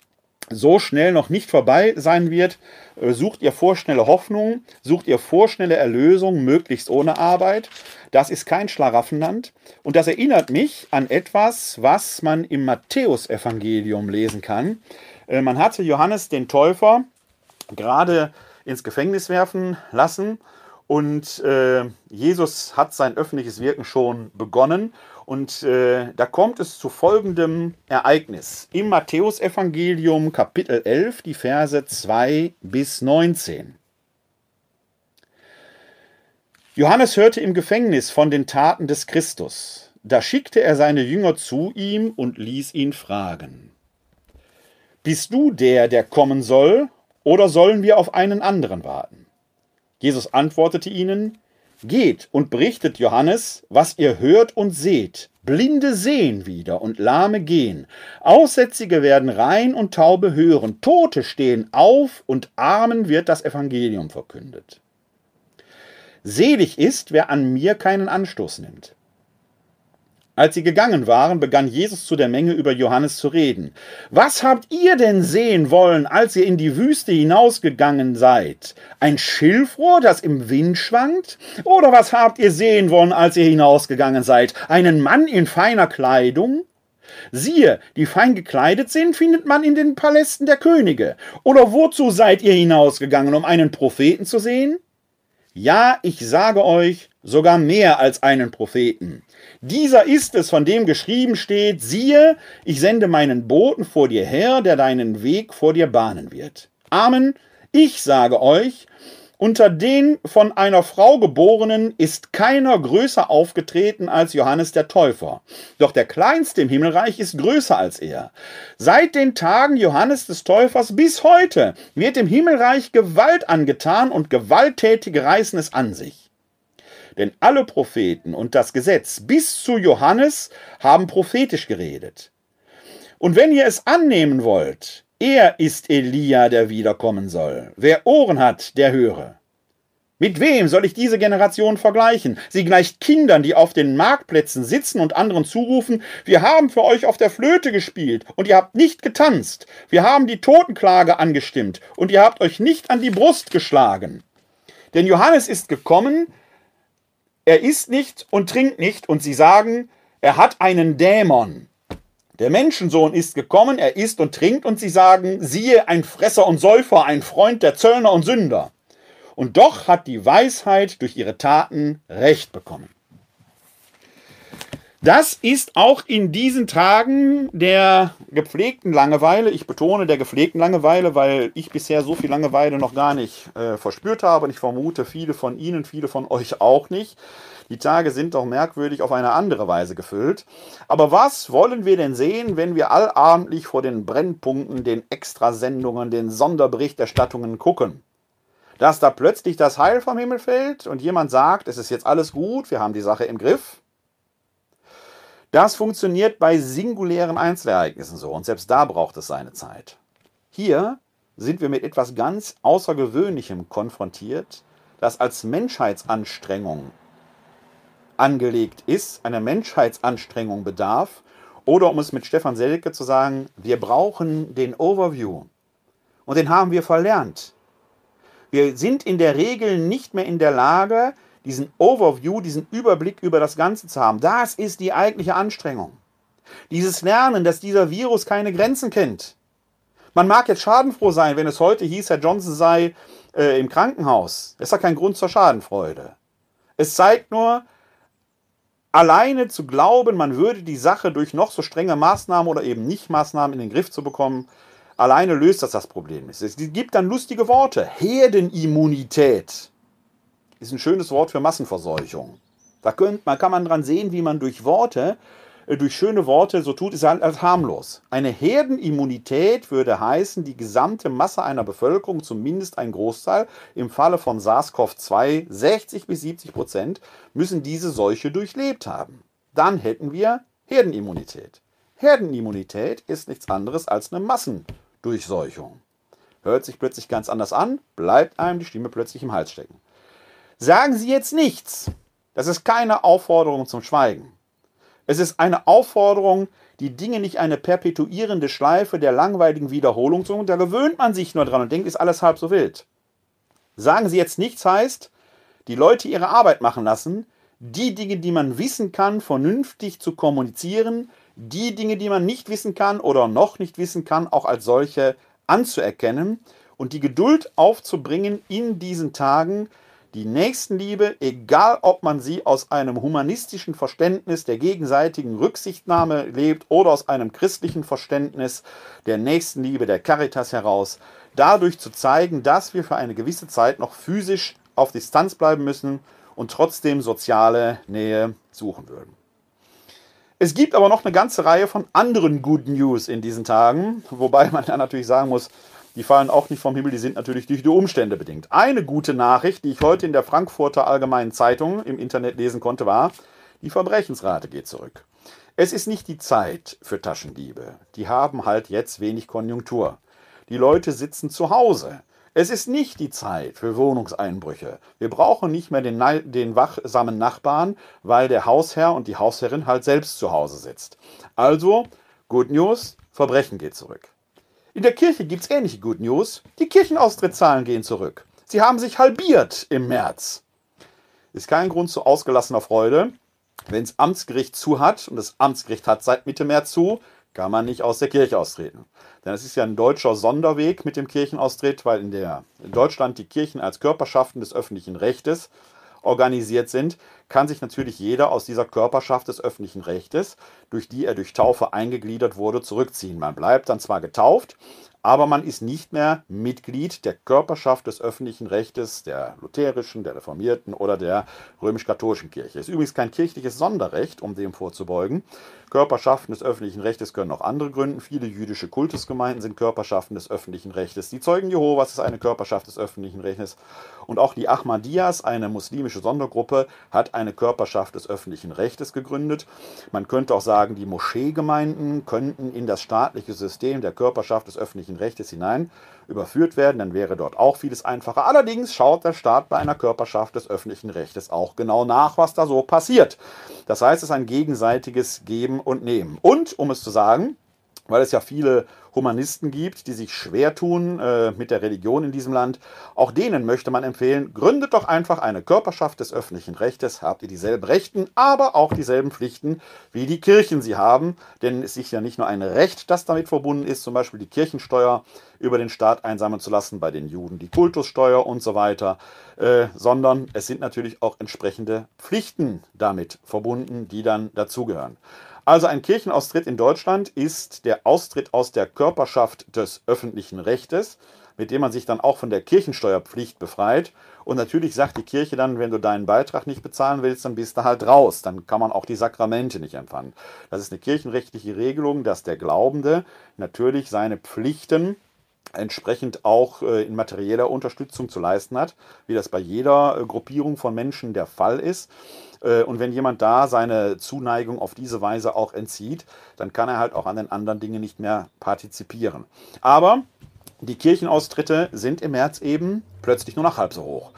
so schnell noch nicht vorbei sein wird, äh, sucht ihr vorschnelle Hoffnung, sucht ihr vorschnelle Erlösung, möglichst ohne Arbeit. Das ist kein Schlaraffenland. Und das erinnert mich an etwas, was man im Matthäusevangelium lesen kann. Äh, man hatte Johannes den Täufer gerade ins Gefängnis werfen lassen und äh, Jesus hat sein öffentliches Wirken schon begonnen. Und äh, da kommt es zu folgendem Ereignis. Im Matthäusevangelium Kapitel 11, die Verse 2 bis 19. Johannes hörte im Gefängnis von den Taten des Christus. Da schickte er seine Jünger zu ihm und ließ ihn fragen. Bist du der, der kommen soll, oder sollen wir auf einen anderen warten? Jesus antwortete ihnen, Geht und berichtet Johannes, was ihr hört und seht. Blinde sehen wieder und Lahme gehen. Aussätzige werden rein und Taube hören. Tote stehen auf und Armen wird das Evangelium verkündet. Selig ist, wer an mir keinen Anstoß nimmt. Als sie gegangen waren, begann Jesus zu der Menge über Johannes zu reden. Was habt ihr denn sehen wollen, als ihr in die Wüste hinausgegangen seid? Ein Schilfrohr, das im Wind schwankt? Oder was habt ihr sehen wollen, als ihr hinausgegangen seid? Einen Mann in feiner Kleidung? Siehe, die fein gekleidet sind, findet man in den Palästen der Könige. Oder wozu seid ihr hinausgegangen, um einen Propheten zu sehen? Ja, ich sage euch, sogar mehr als einen Propheten. Dieser ist es, von dem geschrieben steht, siehe, ich sende meinen Boten vor dir her, der deinen Weg vor dir bahnen wird. Amen. Ich sage euch, unter den von einer Frau geborenen ist keiner größer aufgetreten als Johannes der Täufer. Doch der Kleinste im Himmelreich ist größer als er. Seit den Tagen Johannes des Täufers bis heute wird dem Himmelreich Gewalt angetan und Gewalttätige reißen es an sich. Denn alle Propheten und das Gesetz bis zu Johannes haben prophetisch geredet. Und wenn ihr es annehmen wollt, er ist Elia, der wiederkommen soll. Wer Ohren hat, der höre. Mit wem soll ich diese Generation vergleichen? Sie gleicht Kindern, die auf den Marktplätzen sitzen und anderen zurufen, wir haben für euch auf der Flöte gespielt und ihr habt nicht getanzt. Wir haben die Totenklage angestimmt und ihr habt euch nicht an die Brust geschlagen. Denn Johannes ist gekommen, er isst nicht und trinkt nicht und sie sagen, er hat einen Dämon. Der Menschensohn ist gekommen, er isst und trinkt, und sie sagen, siehe, ein Fresser und Säufer, ein Freund der Zöllner und Sünder. Und doch hat die Weisheit durch ihre Taten Recht bekommen. Das ist auch in diesen Tagen der gepflegten Langeweile, ich betone der gepflegten Langeweile, weil ich bisher so viel Langeweile noch gar nicht äh, verspürt habe und ich vermute viele von Ihnen, viele von euch auch nicht. Die Tage sind doch merkwürdig auf eine andere Weise gefüllt. Aber was wollen wir denn sehen, wenn wir allabendlich vor den Brennpunkten, den Extrasendungen, den Sonderberichterstattungen gucken? Dass da plötzlich das Heil vom Himmel fällt und jemand sagt, es ist jetzt alles gut, wir haben die Sache im Griff? Das funktioniert bei singulären Einzelereignissen so und selbst da braucht es seine Zeit. Hier sind wir mit etwas ganz Außergewöhnlichem konfrontiert, das als Menschheitsanstrengung angelegt ist, einer Menschheitsanstrengung bedarf, oder um es mit Stefan Selke zu sagen, wir brauchen den Overview. Und den haben wir verlernt. Wir sind in der Regel nicht mehr in der Lage, diesen Overview, diesen Überblick über das Ganze zu haben. Das ist die eigentliche Anstrengung. Dieses Lernen, dass dieser Virus keine Grenzen kennt. Man mag jetzt schadenfroh sein, wenn es heute hieß, Herr Johnson sei äh, im Krankenhaus. Das ist ja kein Grund zur Schadenfreude. Es zeigt nur, alleine zu glauben, man würde die Sache durch noch so strenge Maßnahmen oder eben nicht Maßnahmen in den Griff zu bekommen, alleine löst das das Problem. Es gibt dann lustige Worte. Herdenimmunität ist ein schönes Wort für Massenverseuchung. Da könnt, man kann man dran sehen, wie man durch Worte äh, durch schöne Worte so tut, ist halt als harmlos. Eine Herdenimmunität würde heißen, die gesamte Masse einer Bevölkerung, zumindest ein Großteil, im Falle von SARS-CoV-2 60 bis 70 Prozent, müssen diese Seuche durchlebt haben. Dann hätten wir Herdenimmunität. Herdenimmunität ist nichts anderes als eine Massendurchseuchung. Hört sich plötzlich ganz anders an, bleibt einem die Stimme plötzlich im Hals stecken. Sagen Sie jetzt nichts. Das ist keine Aufforderung zum Schweigen. Es ist eine Aufforderung, die Dinge nicht eine perpetuierende Schleife der langweiligen Wiederholung zu. Da gewöhnt man sich nur dran und denkt, ist alles halb so wild. Sagen Sie jetzt nichts heißt, die Leute ihre Arbeit machen lassen, die Dinge, die man wissen kann, vernünftig zu kommunizieren, die Dinge, die man nicht wissen kann oder noch nicht wissen kann, auch als solche anzuerkennen und die Geduld aufzubringen in diesen Tagen, die Nächstenliebe, egal ob man sie aus einem humanistischen Verständnis der gegenseitigen Rücksichtnahme lebt oder aus einem christlichen Verständnis der Nächstenliebe, der Caritas heraus, dadurch zu zeigen, dass wir für eine gewisse Zeit noch physisch auf Distanz bleiben müssen und trotzdem soziale Nähe suchen würden. Es gibt aber noch eine ganze Reihe von anderen Good News in diesen Tagen, wobei man ja natürlich sagen muss, die fallen auch nicht vom Himmel, die sind natürlich durch die Umstände bedingt. Eine gute Nachricht, die ich heute in der Frankfurter Allgemeinen Zeitung im Internet lesen konnte, war, die Verbrechensrate geht zurück. Es ist nicht die Zeit für Taschendiebe. Die haben halt jetzt wenig Konjunktur. Die Leute sitzen zu Hause. Es ist nicht die Zeit für Wohnungseinbrüche. Wir brauchen nicht mehr den, den, wachsamen Nachbarn, weil der Hausherr und die Hausherrin halt selbst zu Hause sitzt. Also, Good News, Verbrechen geht zurück. In der Kirche gibt es ähnliche Good News. Die Kirchenaustrittszahlen gehen zurück. Sie haben sich halbiert im März. Ist kein Grund zu ausgelassener Freude. Wenn das Amtsgericht zu hat, und das Amtsgericht hat seit Mitte März zu, kann man nicht aus der Kirche austreten. Denn es ist ja ein deutscher Sonderweg mit dem Kirchenaustritt, weil in, der, in Deutschland die Kirchen als Körperschaften des öffentlichen Rechtes organisiert sind, kann sich natürlich jeder aus dieser Körperschaft des öffentlichen Rechtes, durch die er durch Taufe eingegliedert wurde, zurückziehen. Man bleibt dann zwar getauft, aber man ist nicht mehr Mitglied der Körperschaft des öffentlichen Rechtes, der lutherischen, der reformierten oder der römisch-katholischen Kirche. Ist übrigens kein kirchliches Sonderrecht, um dem vorzubeugen. Körperschaften des öffentlichen Rechtes können auch andere gründen. Viele jüdische Kultusgemeinden sind Körperschaften des öffentlichen Rechtes. Die Zeugen Jehovas ist eine Körperschaft des öffentlichen Rechtes. Und auch die Ahmadiyas, eine muslimische Sondergruppe, hat eine Körperschaft des öffentlichen Rechtes gegründet. Man könnte auch sagen, die Moscheegemeinden könnten in das staatliche System der Körperschaft des öffentlichen Rechtes hinein überführt werden, dann wäre dort auch vieles einfacher. Allerdings schaut der Staat bei einer Körperschaft des öffentlichen Rechtes auch genau nach, was da so passiert. Das heißt, es ist ein gegenseitiges Geben und Nehmen. Und, um es zu sagen, weil es ja viele Humanisten gibt, die sich schwer tun äh, mit der Religion in diesem Land. Auch denen möchte man empfehlen, gründet doch einfach eine Körperschaft des öffentlichen Rechtes, habt ihr dieselben Rechten, aber auch dieselben Pflichten, wie die Kirchen sie haben. Denn es ist ja nicht nur ein Recht, das damit verbunden ist, zum Beispiel die Kirchensteuer über den Staat einsammeln zu lassen, bei den Juden die Kultussteuer und so weiter, äh, sondern es sind natürlich auch entsprechende Pflichten damit verbunden, die dann dazugehören. Also ein Kirchenaustritt in Deutschland ist der Austritt aus der Körperschaft des öffentlichen Rechtes, mit dem man sich dann auch von der Kirchensteuerpflicht befreit. Und natürlich sagt die Kirche dann, wenn du deinen Beitrag nicht bezahlen willst, dann bist du halt raus. Dann kann man auch die Sakramente nicht empfangen. Das ist eine kirchenrechtliche Regelung, dass der Glaubende natürlich seine Pflichten entsprechend auch äh, in materieller Unterstützung zu leisten hat, wie das bei jeder äh, Gruppierung von Menschen der Fall ist. Äh, und wenn jemand da seine Zuneigung auf diese Weise auch entzieht, dann kann er halt auch an den anderen Dingen nicht mehr partizipieren. Aber die Kirchenaustritte sind im März eben plötzlich nur noch halb so hoch.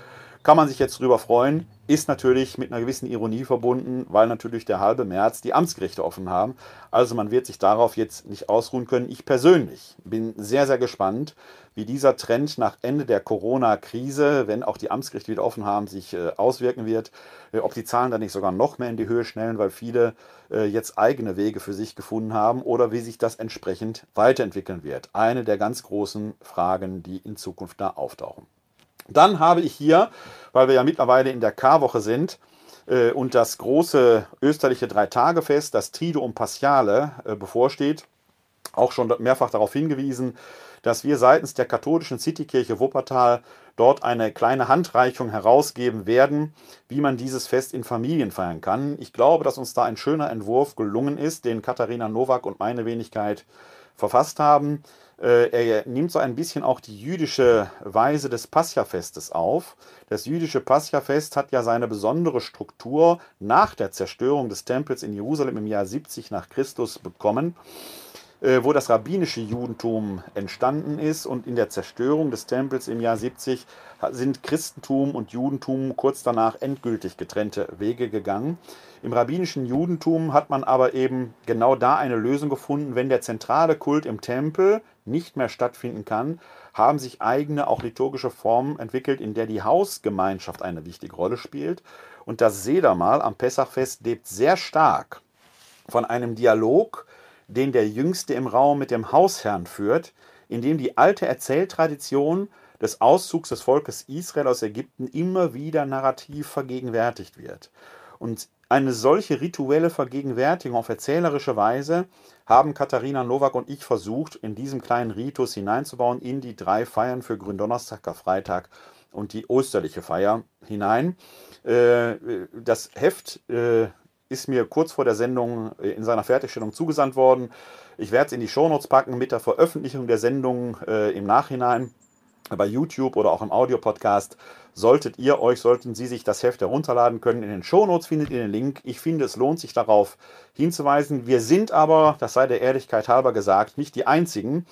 Kann man sich jetzt drüber freuen, ist natürlich mit einer gewissen Ironie verbunden, weil natürlich der halbe März die Amtsgerichte offen haben. Also man wird sich darauf jetzt nicht ausruhen können. Ich persönlich bin sehr, sehr gespannt, wie dieser Trend nach Ende der Corona-Krise, wenn auch die Amtsgerichte wieder offen haben, sich äh, auswirken wird. Äh, ob die Zahlen dann nicht sogar noch mehr in die Höhe schnellen, weil viele äh, jetzt eigene Wege für sich gefunden haben oder wie sich das entsprechend weiterentwickeln wird. Eine der ganz großen Fragen, die in Zukunft da auftauchen. Dann habe ich hier, weil wir ja mittlerweile in der Karwoche sind, äh, und das große österliche Dreitagefest, das Triduum Paschale, äh, bevorsteht, auch schon mehrfach darauf hingewiesen, dass wir seitens der katholischen Citykirche Wuppertal dort eine kleine Handreichung herausgeben werden, wie man dieses Fest in Familien feiern kann. Ich glaube, dass uns da ein schöner Entwurf gelungen ist, den Katharina Nowak und meine Wenigkeit verfasst haben. Äh, er nimmt so ein bisschen auch die jüdische Weise des Pascha-Festes auf. Das jüdische Pascha-Fest hat ja seine besondere Struktur nach der Zerstörung des Tempels in Jerusalem im Jahr 70 nach Christus bekommen. Äh, wo das rabbinische Judentum entstanden ist und in der Zerstörung des Tempels im Jahr 70 sind Christentum und Judentum kurz danach endgültig getrennte Wege gegangen. Im rabbinischen Judentum hat man aber eben genau da eine Lösung gefunden, wenn der zentrale Kult im Tempel nicht mehr stattfinden kann, haben sich eigene, auch liturgische Formen entwickelt, in der die Hausgemeinschaft eine wichtige Rolle spielt. Und das Sedermal am Pessachfest lebt sehr stark von einem Dialog den der Jüngste im Raum mit dem Hausherrn führt, in dem die alte Erzähltradition des Auszugs des Volkes Israel aus Ägypten immer wieder narrativ vergegenwärtigt wird. Und eine solche rituelle Vergegenwärtigung auf erzählerische Weise haben Katharina Nowak und ich versucht, in diesem kleinen Ritus hineinzubauen in die drei Feiern für Gründonnerstag, Karfreitag und die osterliche Feier hinein. Äh, das Heft äh, ist mir kurz vor der Sendung äh, in seiner Fertigstellung zugesandt worden. Ich werde es in die Shownotes packen mit der Veröffentlichung der Sendung im Nachhinein bei YouTube oder auch im Audiopodcast. Solltet ihr euch, sollten Sie sich das Heft herunterladen können. In den Shownotes findet ihr den Link. Ich finde, es lohnt sich darauf hinzuweisen. Wir sind aber, das sei der Ehrlichkeit halber gesagt, nicht die Einzigen,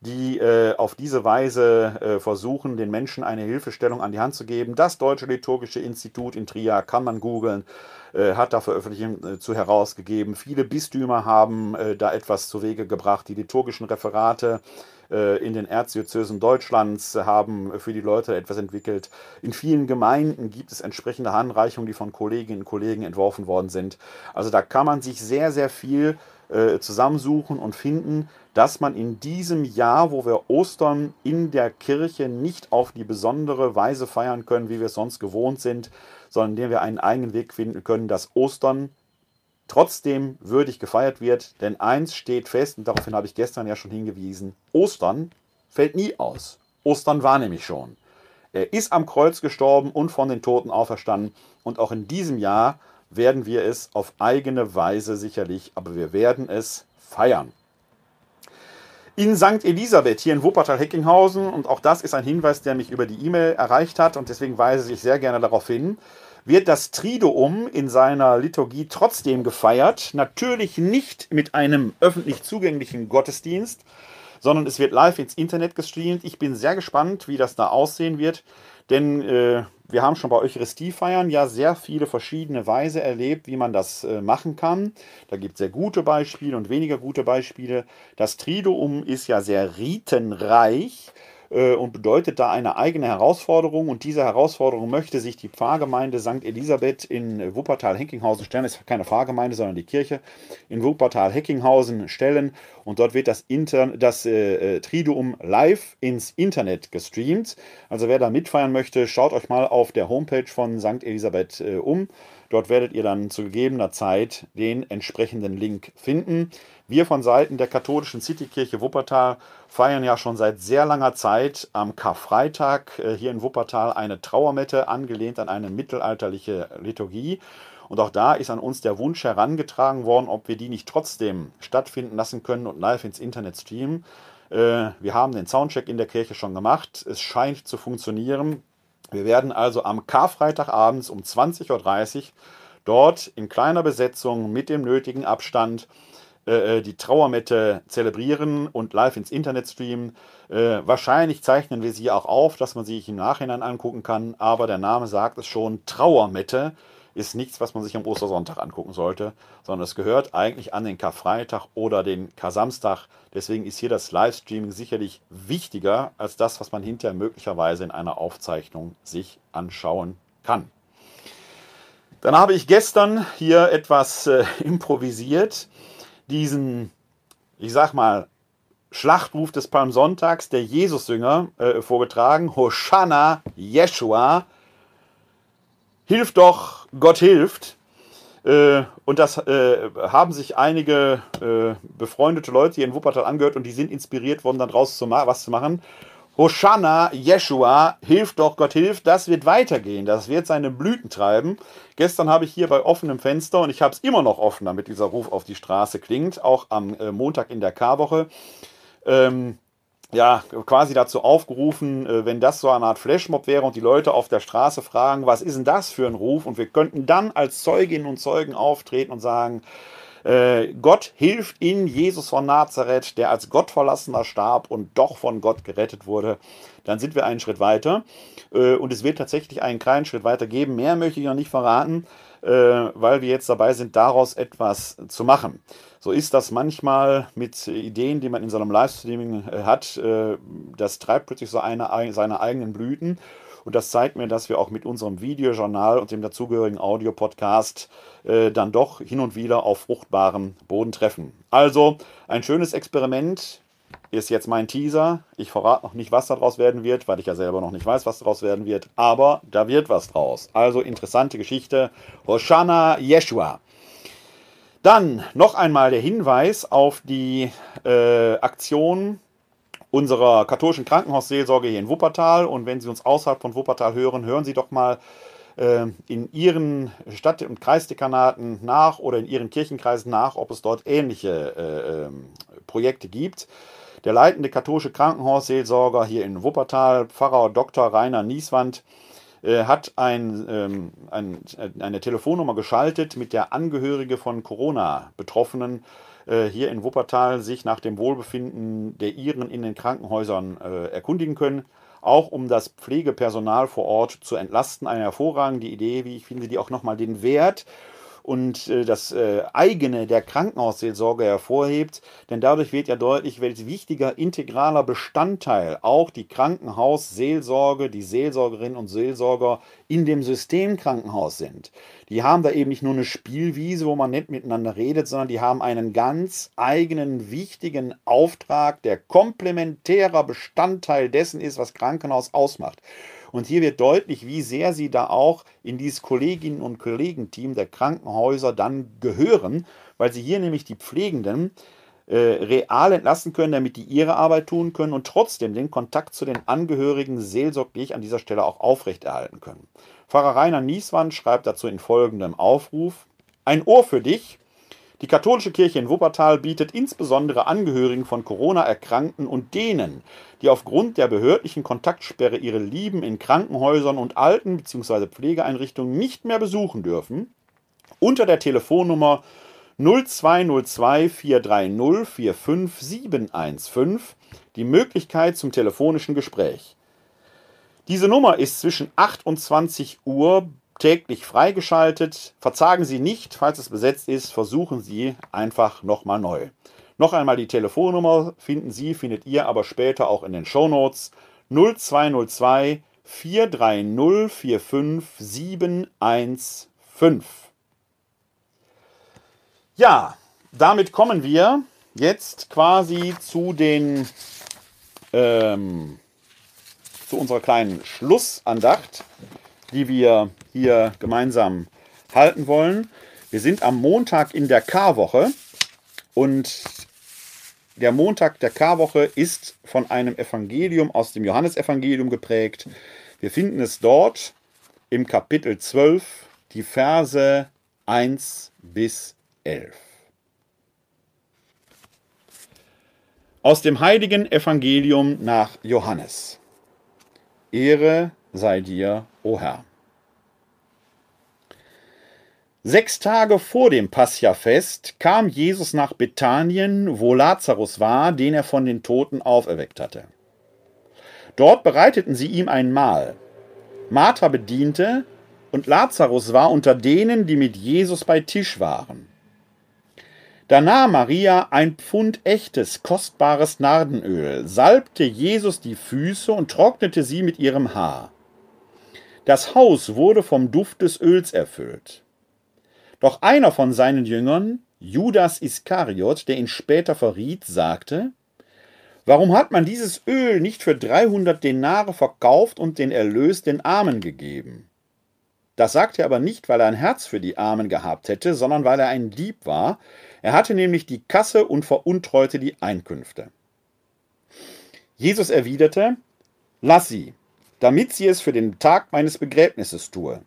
die äh, auf diese Weise äh, versuchen, den Menschen eine Hilfestellung an die Hand zu geben. Das Deutsche Liturgische Institut in Trier kann man googeln, äh, hat da Veröffentlichungen äh, zu herausgegeben. Viele Bistümer haben äh, da etwas zu Wege gebracht. Die liturgischen Referate in den Erzdiözesen Deutschlands haben für die Leute etwas entwickelt. In vielen Gemeinden gibt es entsprechende Handreichungen, die von Kolleginnen und Kollegen entworfen worden sind. Also da kann man sich sehr, sehr viel zusammensuchen und finden dass man in diesem Jahr, wo wir Ostern in der Kirche nicht auf die besondere Weise feiern können, wie wir es sonst gewohnt sind, sondern indem wir einen eigenen Weg finden können, dass Ostern trotzdem würdig gefeiert wird. Denn eins steht fest, und daraufhin habe ich gestern ja schon hingewiesen, Ostern fällt nie aus. Ostern war nämlich schon. Er ist am Kreuz gestorben und von den Toten auferstanden. Und auch in diesem Jahr werden wir es auf eigene Weise sicherlich, aber wir werden es feiern in St. Elisabeth hier in Wuppertal-Heckinghausen. Und auch das ist ein Hinweis, der mich über die E-Mail erreicht hat und deswegen weise ich sehr gerne darauf hin. Wird das Triduum in seiner Liturgie trotzdem gefeiert? Natürlich nicht mit einem öffentlich zugänglichen Gottesdienst, sondern es wird live ins Internet gestreamt. Ich bin sehr gespannt, wie das da aussehen wird, denn äh, wir haben schon bei Eucharistiefeiern ja sehr viele verschiedene Weise erlebt, wie man das äh, machen kann. Da gibt es sehr gute Beispiele und weniger gute Beispiele. Das Triduum ist ja sehr ritenreich und bedeutet da eine eigene Herausforderung. Und diese Herausforderung möchte sich die Pfarrgemeinde St. Elisabeth in Wuppertal-Heckinghausen stellen. Das ist keine Pfarrgemeinde, sondern die Kirche in Wuppertal-Heckinghausen stellen. Und dort wird das, Inter das äh, äh, Triduum live ins Internet gestreamt. Also wer da mitfeiern möchte, schaut euch mal auf der Homepage von St. Elisabeth äh, um. Dort werdet ihr dann zu gegebener Zeit den entsprechenden Link finden. Wir von Seiten der katholischen Citykirche Wuppertal feiern ja schon seit sehr langer Zeit am Karfreitag äh, hier in Wuppertal eine Trauermette, angelehnt an eine mittelalterliche Liturgie. Und auch da ist an uns der Wunsch herangetragen worden, ob wir die nicht trotzdem stattfinden lassen können und live ins Internet streamen. Äh, wir haben den Soundcheck in der Kirche schon gemacht. Es scheint zu funktionieren. Wir werden also am Karfreitagabends um 20.30 Uhr dort in kleiner Besetzung mit dem nötigen Abstand äh, äh, die Trauermette zelebrieren und live ins Internet streamen. Äh, wahrscheinlich zeichnen wir sie auch auf, dass man sie sich im Nachhinein angucken kann, aber der Name sagt es schon, Trauermette ist nichts, was man sich am Ostersonntag angucken sollte, sondern es gehört eigentlich an den Karfreitag oder den Kar-Samstag. Deswegen ist hier das Livestreaming sicherlich wichtiger als das, was man hinterher möglicherweise in einer Aufzeichnung sich anschauen kann. Dann habe ich gestern hier etwas äh, improvisiert diesen, ich sag mal, Schlachtruf des Palmsonntags der Jesus-Jünger äh, vorgetragen. Hosanna, Yeshua, hilf doch, Gott hilft. Äh, und das äh, haben sich einige äh, befreundete Leute hier in Wuppertal angehört und die sind inspiriert worden, dann draus zu was zu machen. Hosanna, Jeshua, hilf doch, Gott hilft, das wird weitergehen, das wird seine Blüten treiben. Gestern habe ich hier bei offenem Fenster und ich habe es immer noch offen, damit dieser Ruf auf die Straße klingt, auch am äh, Montag in der Karwoche. Ähm, ja, quasi dazu aufgerufen, äh, wenn das so eine Art Flashmob wäre und die Leute auf der Straße fragen, was ist denn das für ein Ruf? Und wir könnten dann als Zeuginnen und Zeugen auftreten und sagen, äh, Gott hilft in Jesus von Nazareth, der als Gottverlassener starb und doch von Gott gerettet wurde. Dann sind wir einen Schritt weiter. Äh, und es wird tatsächlich einen kleinen Schritt weiter geben. Mehr möchte ich noch nicht verraten, äh, weil wir jetzt dabei sind, daraus etwas zu machen. So ist das manchmal mit Ideen, die man in so einem Livestreaming hat. Das treibt plötzlich so eine, seine eigenen Blüten. Und das zeigt mir, dass wir auch mit unserem Videojournal und dem dazugehörigen Audiopodcast äh, dann doch hin und wieder auf fruchtbaren Boden treffen. Also ein schönes Experiment ist jetzt mein Teaser. Ich verrate noch nicht, was daraus werden wird, weil ich ja selber noch nicht weiß, was daraus werden wird. Aber da wird was draus. Also interessante Geschichte. Hoshana Yeshua. Dann noch einmal der Hinweis auf die äh, Aktion unserer katholischen Krankenhausseelsorge hier in Wuppertal. Und wenn Sie uns außerhalb von Wuppertal hören, hören Sie doch mal äh, in ihren Stadt- und Kreisdekanaten nach oder in ihren Kirchenkreisen nach, ob es dort ähnliche äh, ähm, Projekte gibt. Der leitende katholische Krankenhausseelsorger hier in Wuppertal, Pfarrer Dr. Rainer Nieswand, äh, hat ein, ähm, ein, eine Telefonnummer geschaltet, mit der Angehörige von Corona-Betroffenen äh, hier in Wuppertal sich nach dem Wohlbefinden der Iren in den Krankenhäusern äh, erkundigen können auch um das Pflegepersonal vor Ort zu entlasten. Eine hervorragende Idee, wie ich finde, die auch nochmal den Wert und äh, das äh, eigene der Krankenhausseelsorge hervorhebt. Denn dadurch wird ja deutlich, welch wichtiger integraler Bestandteil auch die Krankenhausseelsorge, die Seelsorgerinnen und Seelsorger in dem System Krankenhaus sind. Die haben da eben nicht nur eine Spielwiese, wo man nett miteinander redet, sondern die haben einen ganz eigenen, wichtigen Auftrag, der komplementärer Bestandteil dessen ist, was Krankenhaus ausmacht. Und hier wird deutlich, wie sehr sie da auch in dieses Kolleginnen- und Kollegenteam der Krankenhäuser dann gehören, weil sie hier nämlich die Pflegenden äh, real entlassen können, damit die ihre Arbeit tun können und trotzdem den Kontakt zu den Angehörigen seelsorglich an dieser Stelle auch aufrechterhalten können. Pfarrer Rainer Nieswand schreibt dazu in folgendem Aufruf: Ein Ohr für dich, die katholische Kirche in Wuppertal bietet insbesondere Angehörigen von Corona-Erkrankten und denen, die aufgrund der behördlichen Kontaktsperre ihre Lieben in Krankenhäusern und Alten- bzw. Pflegeeinrichtungen nicht mehr besuchen dürfen, unter der Telefonnummer 0202 430 45715 die Möglichkeit zum telefonischen Gespräch. Diese Nummer ist zwischen 28 Uhr täglich freigeschaltet. Verzagen Sie nicht, falls es besetzt ist, versuchen Sie einfach nochmal neu. Noch einmal die Telefonnummer finden Sie, findet ihr aber später auch in den Shownotes 0202 430 45715. Ja, damit kommen wir jetzt quasi zu den ähm, zu unserer kleinen Schlussandacht die wir hier gemeinsam halten wollen. Wir sind am Montag in der Karwoche und der Montag der Karwoche ist von einem Evangelium aus dem Johannesevangelium geprägt. Wir finden es dort im Kapitel 12, die Verse 1 bis 11. Aus dem heiligen Evangelium nach Johannes. Ehre sei dir, o Herr. Sechs Tage vor dem Passiafest kam Jesus nach Bethanien, wo Lazarus war, den er von den Toten auferweckt hatte. Dort bereiteten sie ihm ein Mahl. Martha bediente, und Lazarus war unter denen, die mit Jesus bei Tisch waren. Da nahm Maria ein Pfund echtes, kostbares Nardenöl, salbte Jesus die Füße und trocknete sie mit ihrem Haar. Das Haus wurde vom Duft des Öls erfüllt. Doch einer von seinen Jüngern, Judas Iskariot, der ihn später verriet, sagte, Warum hat man dieses Öl nicht für 300 Denare verkauft und den Erlös den Armen gegeben? Das sagte er aber nicht, weil er ein Herz für die Armen gehabt hätte, sondern weil er ein Dieb war. Er hatte nämlich die Kasse und veruntreute die Einkünfte. Jesus erwiderte, Lass sie, damit sie es für den Tag meines Begräbnisses tue.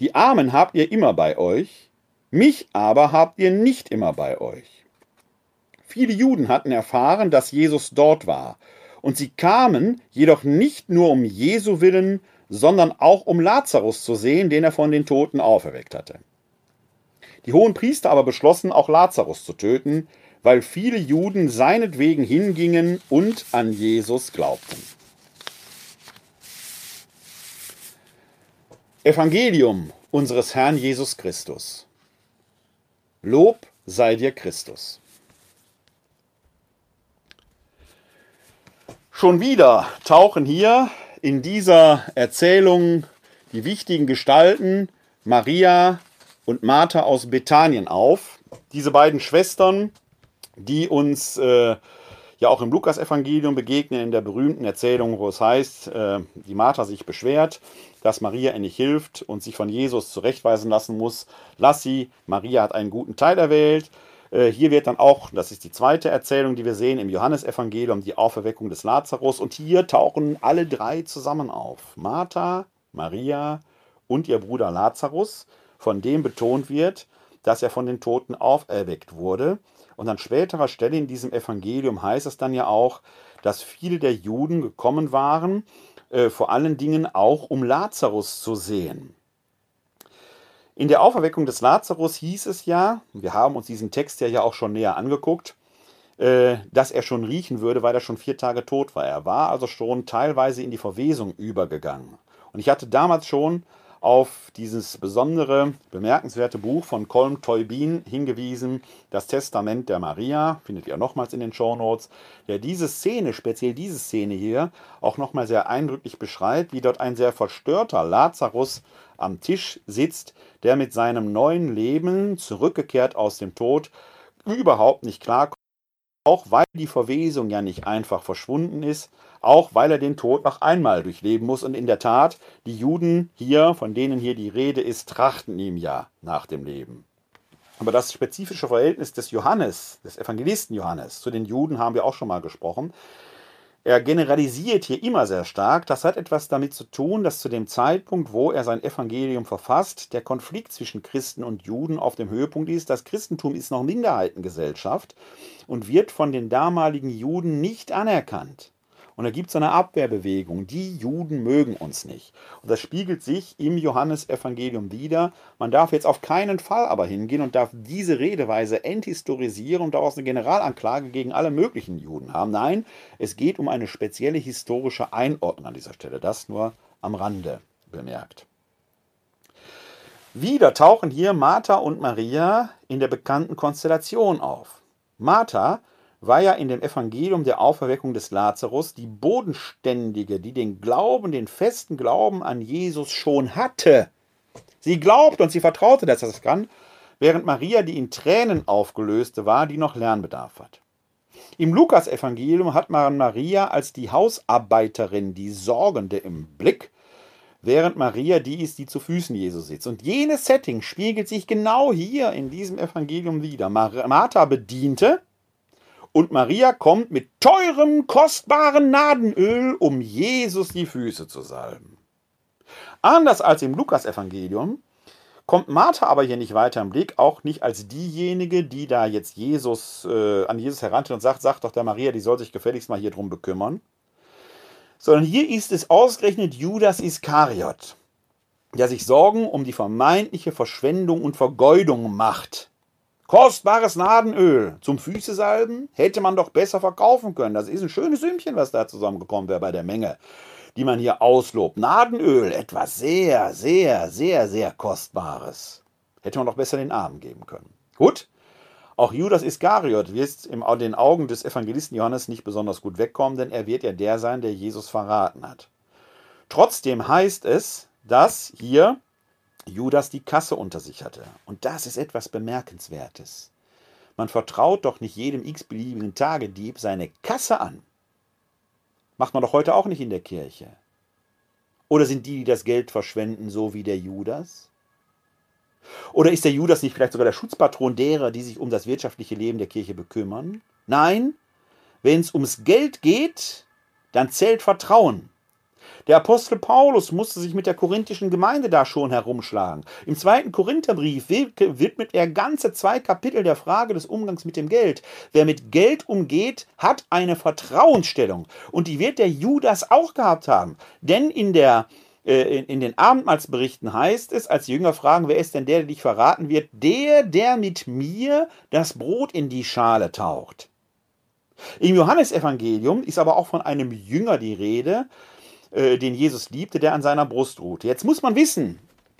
Die Armen habt ihr immer bei euch, mich aber habt ihr nicht immer bei euch. Viele Juden hatten erfahren, dass Jesus dort war, und sie kamen jedoch nicht nur um Jesu willen, sondern auch um Lazarus zu sehen, den er von den Toten auferweckt hatte. Die hohen Priester aber beschlossen, auch Lazarus zu töten, weil viele Juden seinetwegen hingingen und an Jesus glaubten. Evangelium unseres Herrn Jesus Christus. Lob sei dir Christus. Schon wieder tauchen hier in dieser Erzählung die wichtigen Gestalten Maria und Martha aus Bethanien auf. Diese beiden Schwestern, die uns äh, ja auch im Lukas-Evangelium begegnen, in der berühmten Erzählung, wo es heißt, äh, die Martha sich beschwert, dass Maria ihr nicht hilft und sich von Jesus zurechtweisen lassen muss. Lass sie, Maria hat einen guten Teil erwählt. Äh, hier wird dann auch, das ist die zweite Erzählung, die wir sehen im Johannesevangelium, die Auferweckung des Lazarus. Und hier tauchen alle drei zusammen auf. Martha, Maria und ihr Bruder Lazarus, von dem betont wird, dass er von den Toten auferweckt wurde. Und an späterer Stelle in diesem Evangelium heißt es dann ja auch, dass viele der Juden gekommen waren, äh, vor allen Dingen auch um Lazarus zu sehen. In der Auferweckung des Lazarus hieß es ja, wir haben uns diesen Text ja, auch schon näher angeguckt, äh, dass er schon riechen würde, weil er schon vier Tage tot war. Er war also schon teilweise in die Verwesung übergegangen. Und ich hatte damals schon auf dieses besondere, bemerkenswerte Buch von Colm Teubin hingewiesen, das Testament der Maria, findet ihr nochmals in den Show Notes, der diese Szene, speziell diese Szene hier, auch nochmal sehr eindrücklich beschreibt, wie dort ein sehr verstörter Lazarus am Tisch sitzt, der mit seinem neuen Leben, zurückgekehrt aus dem Tod, überhaupt nicht klarkommt, auch weil die Verwesung ja nicht einfach verschwunden ist, auch weil er den Tod noch einmal durchleben muss. Und in der Tat, die Juden hier, von denen hier die Rede ist, trachten ihm ja nach dem Leben. Aber das spezifische Verhältnis des Johannes, des Evangelisten Johannes, zu den Juden haben wir auch schon mal gesprochen. Er generalisiert hier immer sehr stark. Das hat etwas damit zu tun, dass zu dem Zeitpunkt, wo er sein Evangelium verfasst, der Konflikt zwischen Christen und Juden auf dem Höhepunkt ist. Das Christentum ist noch Minderheitengesellschaft und wird von den damaligen Juden nicht anerkannt. Und da gibt es eine Abwehrbewegung. Die Juden mögen uns nicht. Und das spiegelt sich im Johannesevangelium wieder. Man darf jetzt auf keinen Fall aber hingehen und darf diese Redeweise enthistorisieren und daraus eine Generalanklage gegen alle möglichen Juden haben. Nein, es geht um eine spezielle historische Einordnung an dieser Stelle. Das nur am Rande bemerkt. Wieder tauchen hier Martha und Maria in der bekannten Konstellation auf. Martha war ja in dem Evangelium der Auferweckung des Lazarus die Bodenständige, die den Glauben, den festen Glauben an Jesus schon hatte. Sie glaubte und sie vertraute, dass er das kann, während Maria, die in Tränen aufgelöste war, die noch Lernbedarf hat. Im Lukas-Evangelium hat man Maria als die Hausarbeiterin, die Sorgende im Blick, während Maria die ist, die zu Füßen Jesu sitzt. Und jenes Setting spiegelt sich genau hier in diesem Evangelium wieder. Martha bediente, und Maria kommt mit teurem, kostbaren Nadenöl, um Jesus die Füße zu salben. Anders als im Lukasevangelium kommt Martha aber hier nicht weiter im Blick, auch nicht als diejenige, die da jetzt Jesus äh, an Jesus herantritt und sagt, sag doch der Maria, die soll sich gefälligst mal hier drum bekümmern. Sondern hier ist es ausgerechnet Judas Iskariot, der sich Sorgen um die vermeintliche Verschwendung und Vergeudung macht. Kostbares Nadenöl zum Füße salben hätte man doch besser verkaufen können. Das ist ein schönes Sümmchen, was da zusammengekommen wäre bei der Menge, die man hier auslobt. Nadenöl, etwas sehr, sehr, sehr, sehr Kostbares. Hätte man doch besser den Armen geben können. Gut, auch Judas Iskariot wird in den Augen des Evangelisten Johannes nicht besonders gut wegkommen, denn er wird ja der sein, der Jesus verraten hat. Trotzdem heißt es, dass hier Judas die Kasse unter sich hatte. Und das ist etwas Bemerkenswertes. Man vertraut doch nicht jedem x-beliebigen Tagedieb seine Kasse an. Macht man doch heute auch nicht in der Kirche. Oder sind die, die das Geld verschwenden, so wie der Judas? Oder ist der Judas nicht vielleicht sogar der Schutzpatron derer, die sich um das wirtschaftliche Leben der Kirche bekümmern? Nein, wenn es ums Geld geht, dann zählt Vertrauen. Der Apostel Paulus musste sich mit der korinthischen Gemeinde da schon herumschlagen. Im zweiten Korintherbrief widmet er ganze zwei Kapitel der Frage des Umgangs mit dem Geld. Wer mit Geld umgeht, hat eine Vertrauensstellung. Und die wird der Judas auch gehabt haben. Denn in der äh, in den Abendmahlsberichten heißt es, als Jünger fragen, wer ist denn der, der dich verraten wird? Der, der mit mir das Brot in die Schale taucht. Im Johannesevangelium ist aber auch von einem Jünger die Rede, äh, den Jesus liebte, der an seiner Brust ruhte. Jetzt muss man wissen,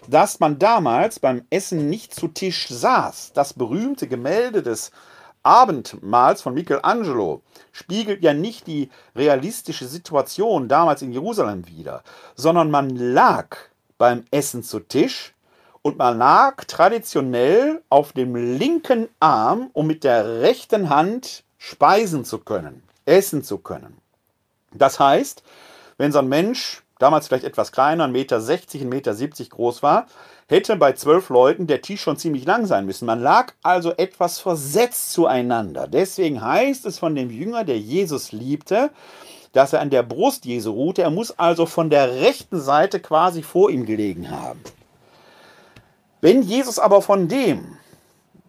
dass man damals beim Essen nicht zu Tisch saß. Das berühmte Gemälde des Abendmahls von Michelangelo spiegelt ja nicht die realistische Situation damals in Jerusalem wider, sondern man lag beim Essen zu Tisch und man lag traditionell auf dem linken Arm, um mit der rechten Hand speisen zu können, essen zu können. Das heißt, wenn so ein Mensch, damals vielleicht etwas kleiner, 1,60 Meter, 1,70 Meter groß war, hätte bei zwölf Leuten der Tisch schon ziemlich lang sein müssen. Man lag also etwas versetzt zueinander. Deswegen heißt es von dem Jünger, der Jesus liebte, dass er an der Brust Jesu ruhte. Er muss also von der rechten Seite quasi vor ihm gelegen haben. Wenn Jesus aber von dem,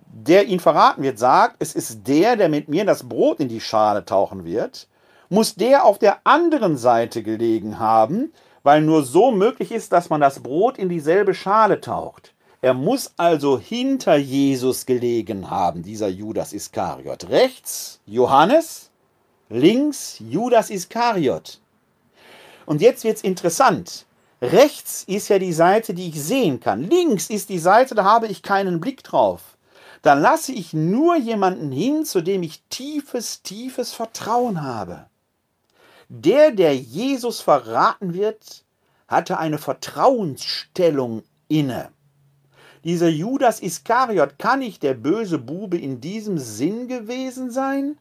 der ihn verraten wird, sagt, es ist der, der mit mir das Brot in die Schale tauchen wird, muss der auf der anderen Seite gelegen haben, weil nur so möglich ist, dass man das Brot in dieselbe Schale taucht. Er muss also hinter Jesus gelegen haben, dieser Judas Iskariot. Rechts Johannes, links Judas Iskariot. Und jetzt wird es interessant. Rechts ist ja die Seite, die ich sehen kann. Links ist die Seite, da habe ich keinen Blick drauf. Dann lasse ich nur jemanden hin, zu dem ich tiefes, tiefes Vertrauen habe. Der, der Jesus verraten wird, hatte eine Vertrauensstellung inne. Dieser Judas Iskariot, kann nicht der böse Bube in diesem Sinn gewesen sein?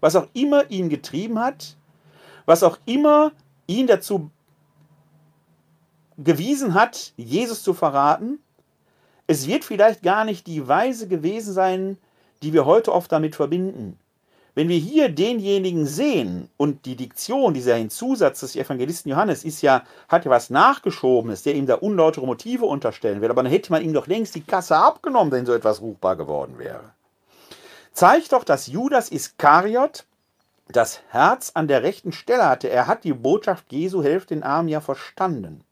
Was auch immer ihn getrieben hat, was auch immer ihn dazu gewiesen hat, Jesus zu verraten, es wird vielleicht gar nicht die Weise gewesen sein, die wir heute oft damit verbinden. Wenn wir hier denjenigen sehen und die Diktion, dieser Hinzusatz des Evangelisten Johannes ist ja, hat ja was Nachgeschobenes, der ihm da unlautere Motive unterstellen will, aber dann hätte man ihm doch längst die Kasse abgenommen, wenn so etwas ruchbar geworden wäre. Zeigt doch, dass Judas Iskariot das Herz an der rechten Stelle hatte. Er hat die Botschaft Jesu, helft den Armen ja verstanden.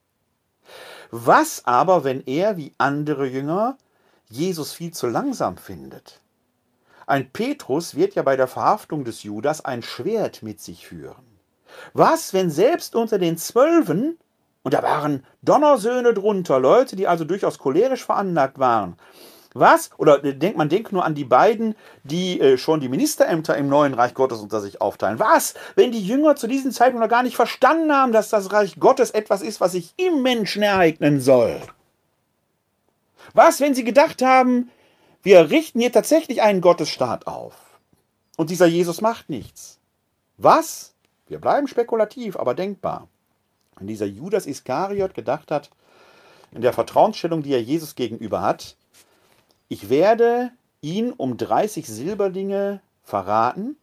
Was aber, wenn er, wie andere Jünger, Jesus viel zu langsam findet? Ein Petrus wird ja bei der Verhaftung des Judas ein Schwert mit sich führen. Was, wenn selbst unter den Zwölfen, und da waren Donnersöhne drunter, Leute, die also durchaus cholerisch veranlagt waren, was, oder denkt man, denkt nur an die beiden, die äh, schon die Ministerämter im neuen Reich Gottes unter sich aufteilen. Was, wenn die Jünger zu diesem Zeitpunkt noch gar nicht verstanden haben, dass das Reich Gottes etwas ist, was sich im Menschen ereignen soll? Was, wenn sie gedacht haben, wir richten hier tatsächlich einen Gottesstaat auf. Und dieser Jesus macht nichts. Was? Wir bleiben spekulativ, aber denkbar. Wenn dieser Judas Iskariot gedacht hat, in der Vertrauensstellung, die er Jesus gegenüber hat, ich werde ihn um 30 Silberlinge verraten,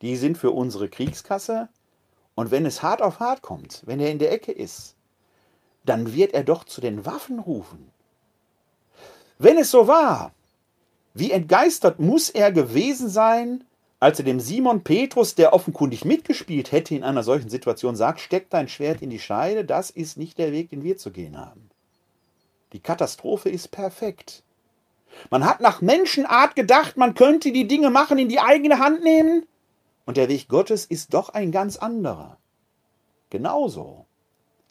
die sind für unsere Kriegskasse, und wenn es hart auf hart kommt, wenn er in der Ecke ist, dann wird er doch zu den Waffen rufen. Wenn es so war, wie entgeistert muss er gewesen sein, als er dem Simon Petrus, der offenkundig mitgespielt hätte in einer solchen Situation, sagt, steck dein Schwert in die Scheide, das ist nicht der Weg, den wir zu gehen haben. Die Katastrophe ist perfekt. Man hat nach Menschenart gedacht, man könnte die Dinge machen, in die eigene Hand nehmen, und der Weg Gottes ist doch ein ganz anderer. Genauso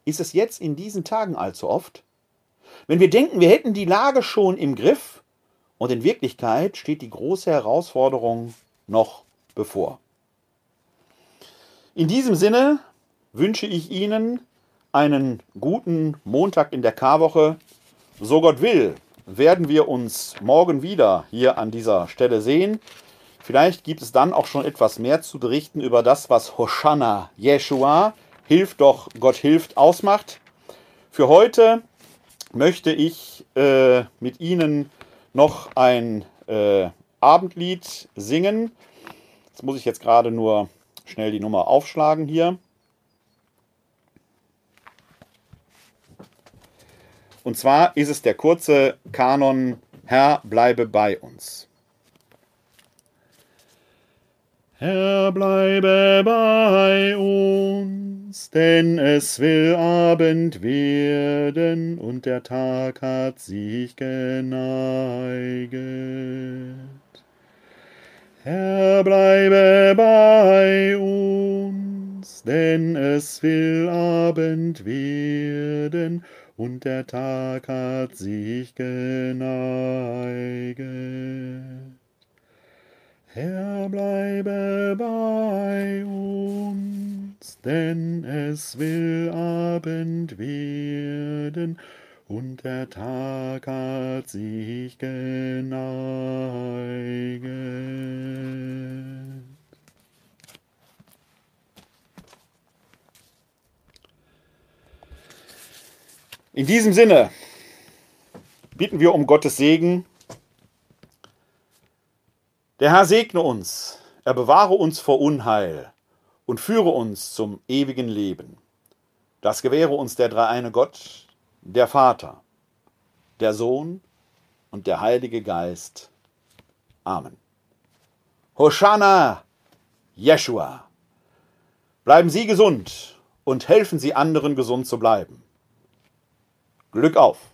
ist es jetzt in diesen Tagen allzu oft. Wenn wir denken, wir hätten die Lage schon im Griff, und in Wirklichkeit steht die große Herausforderung noch bevor. In diesem Sinne wünsche ich Ihnen einen guten Montag in der Karwoche. So Gott will, werden wir uns morgen wieder hier an dieser Stelle sehen. Vielleicht gibt es dann auch schon etwas mehr zu berichten über das, was Hosanna Yeshua, hilft doch, Gott hilft, ausmacht. Für heute möchte ich äh, mit Ihnen noch ein äh, Abendlied singen. Jetzt muss ich jetzt gerade nur schnell die Nummer aufschlagen hier. Und zwar ist es der kurze Kanon Herr, bleibe bei uns. Herr, bleibe bei uns, denn es will Abend werden und der Tag hat sich geneiget. Herr, bleibe bei uns, denn es will Abend werden und der Tag hat sich geneiget. Herr, bleibe bei uns, denn es will Abend werden und der Tag hat sich geneiget. In diesem Sinne bitten wir um Gottes Segen der Herr segne uns, er bewahre uns vor Unheil und führe uns zum ewigen Leben. Das gewähre uns der dreieine Gott, der Vater, der Sohn und der Heilige Geist. Amen. Hosanna, Jeshua. Bleiben Sie gesund und helfen Sie anderen gesund zu bleiben. Glück auf!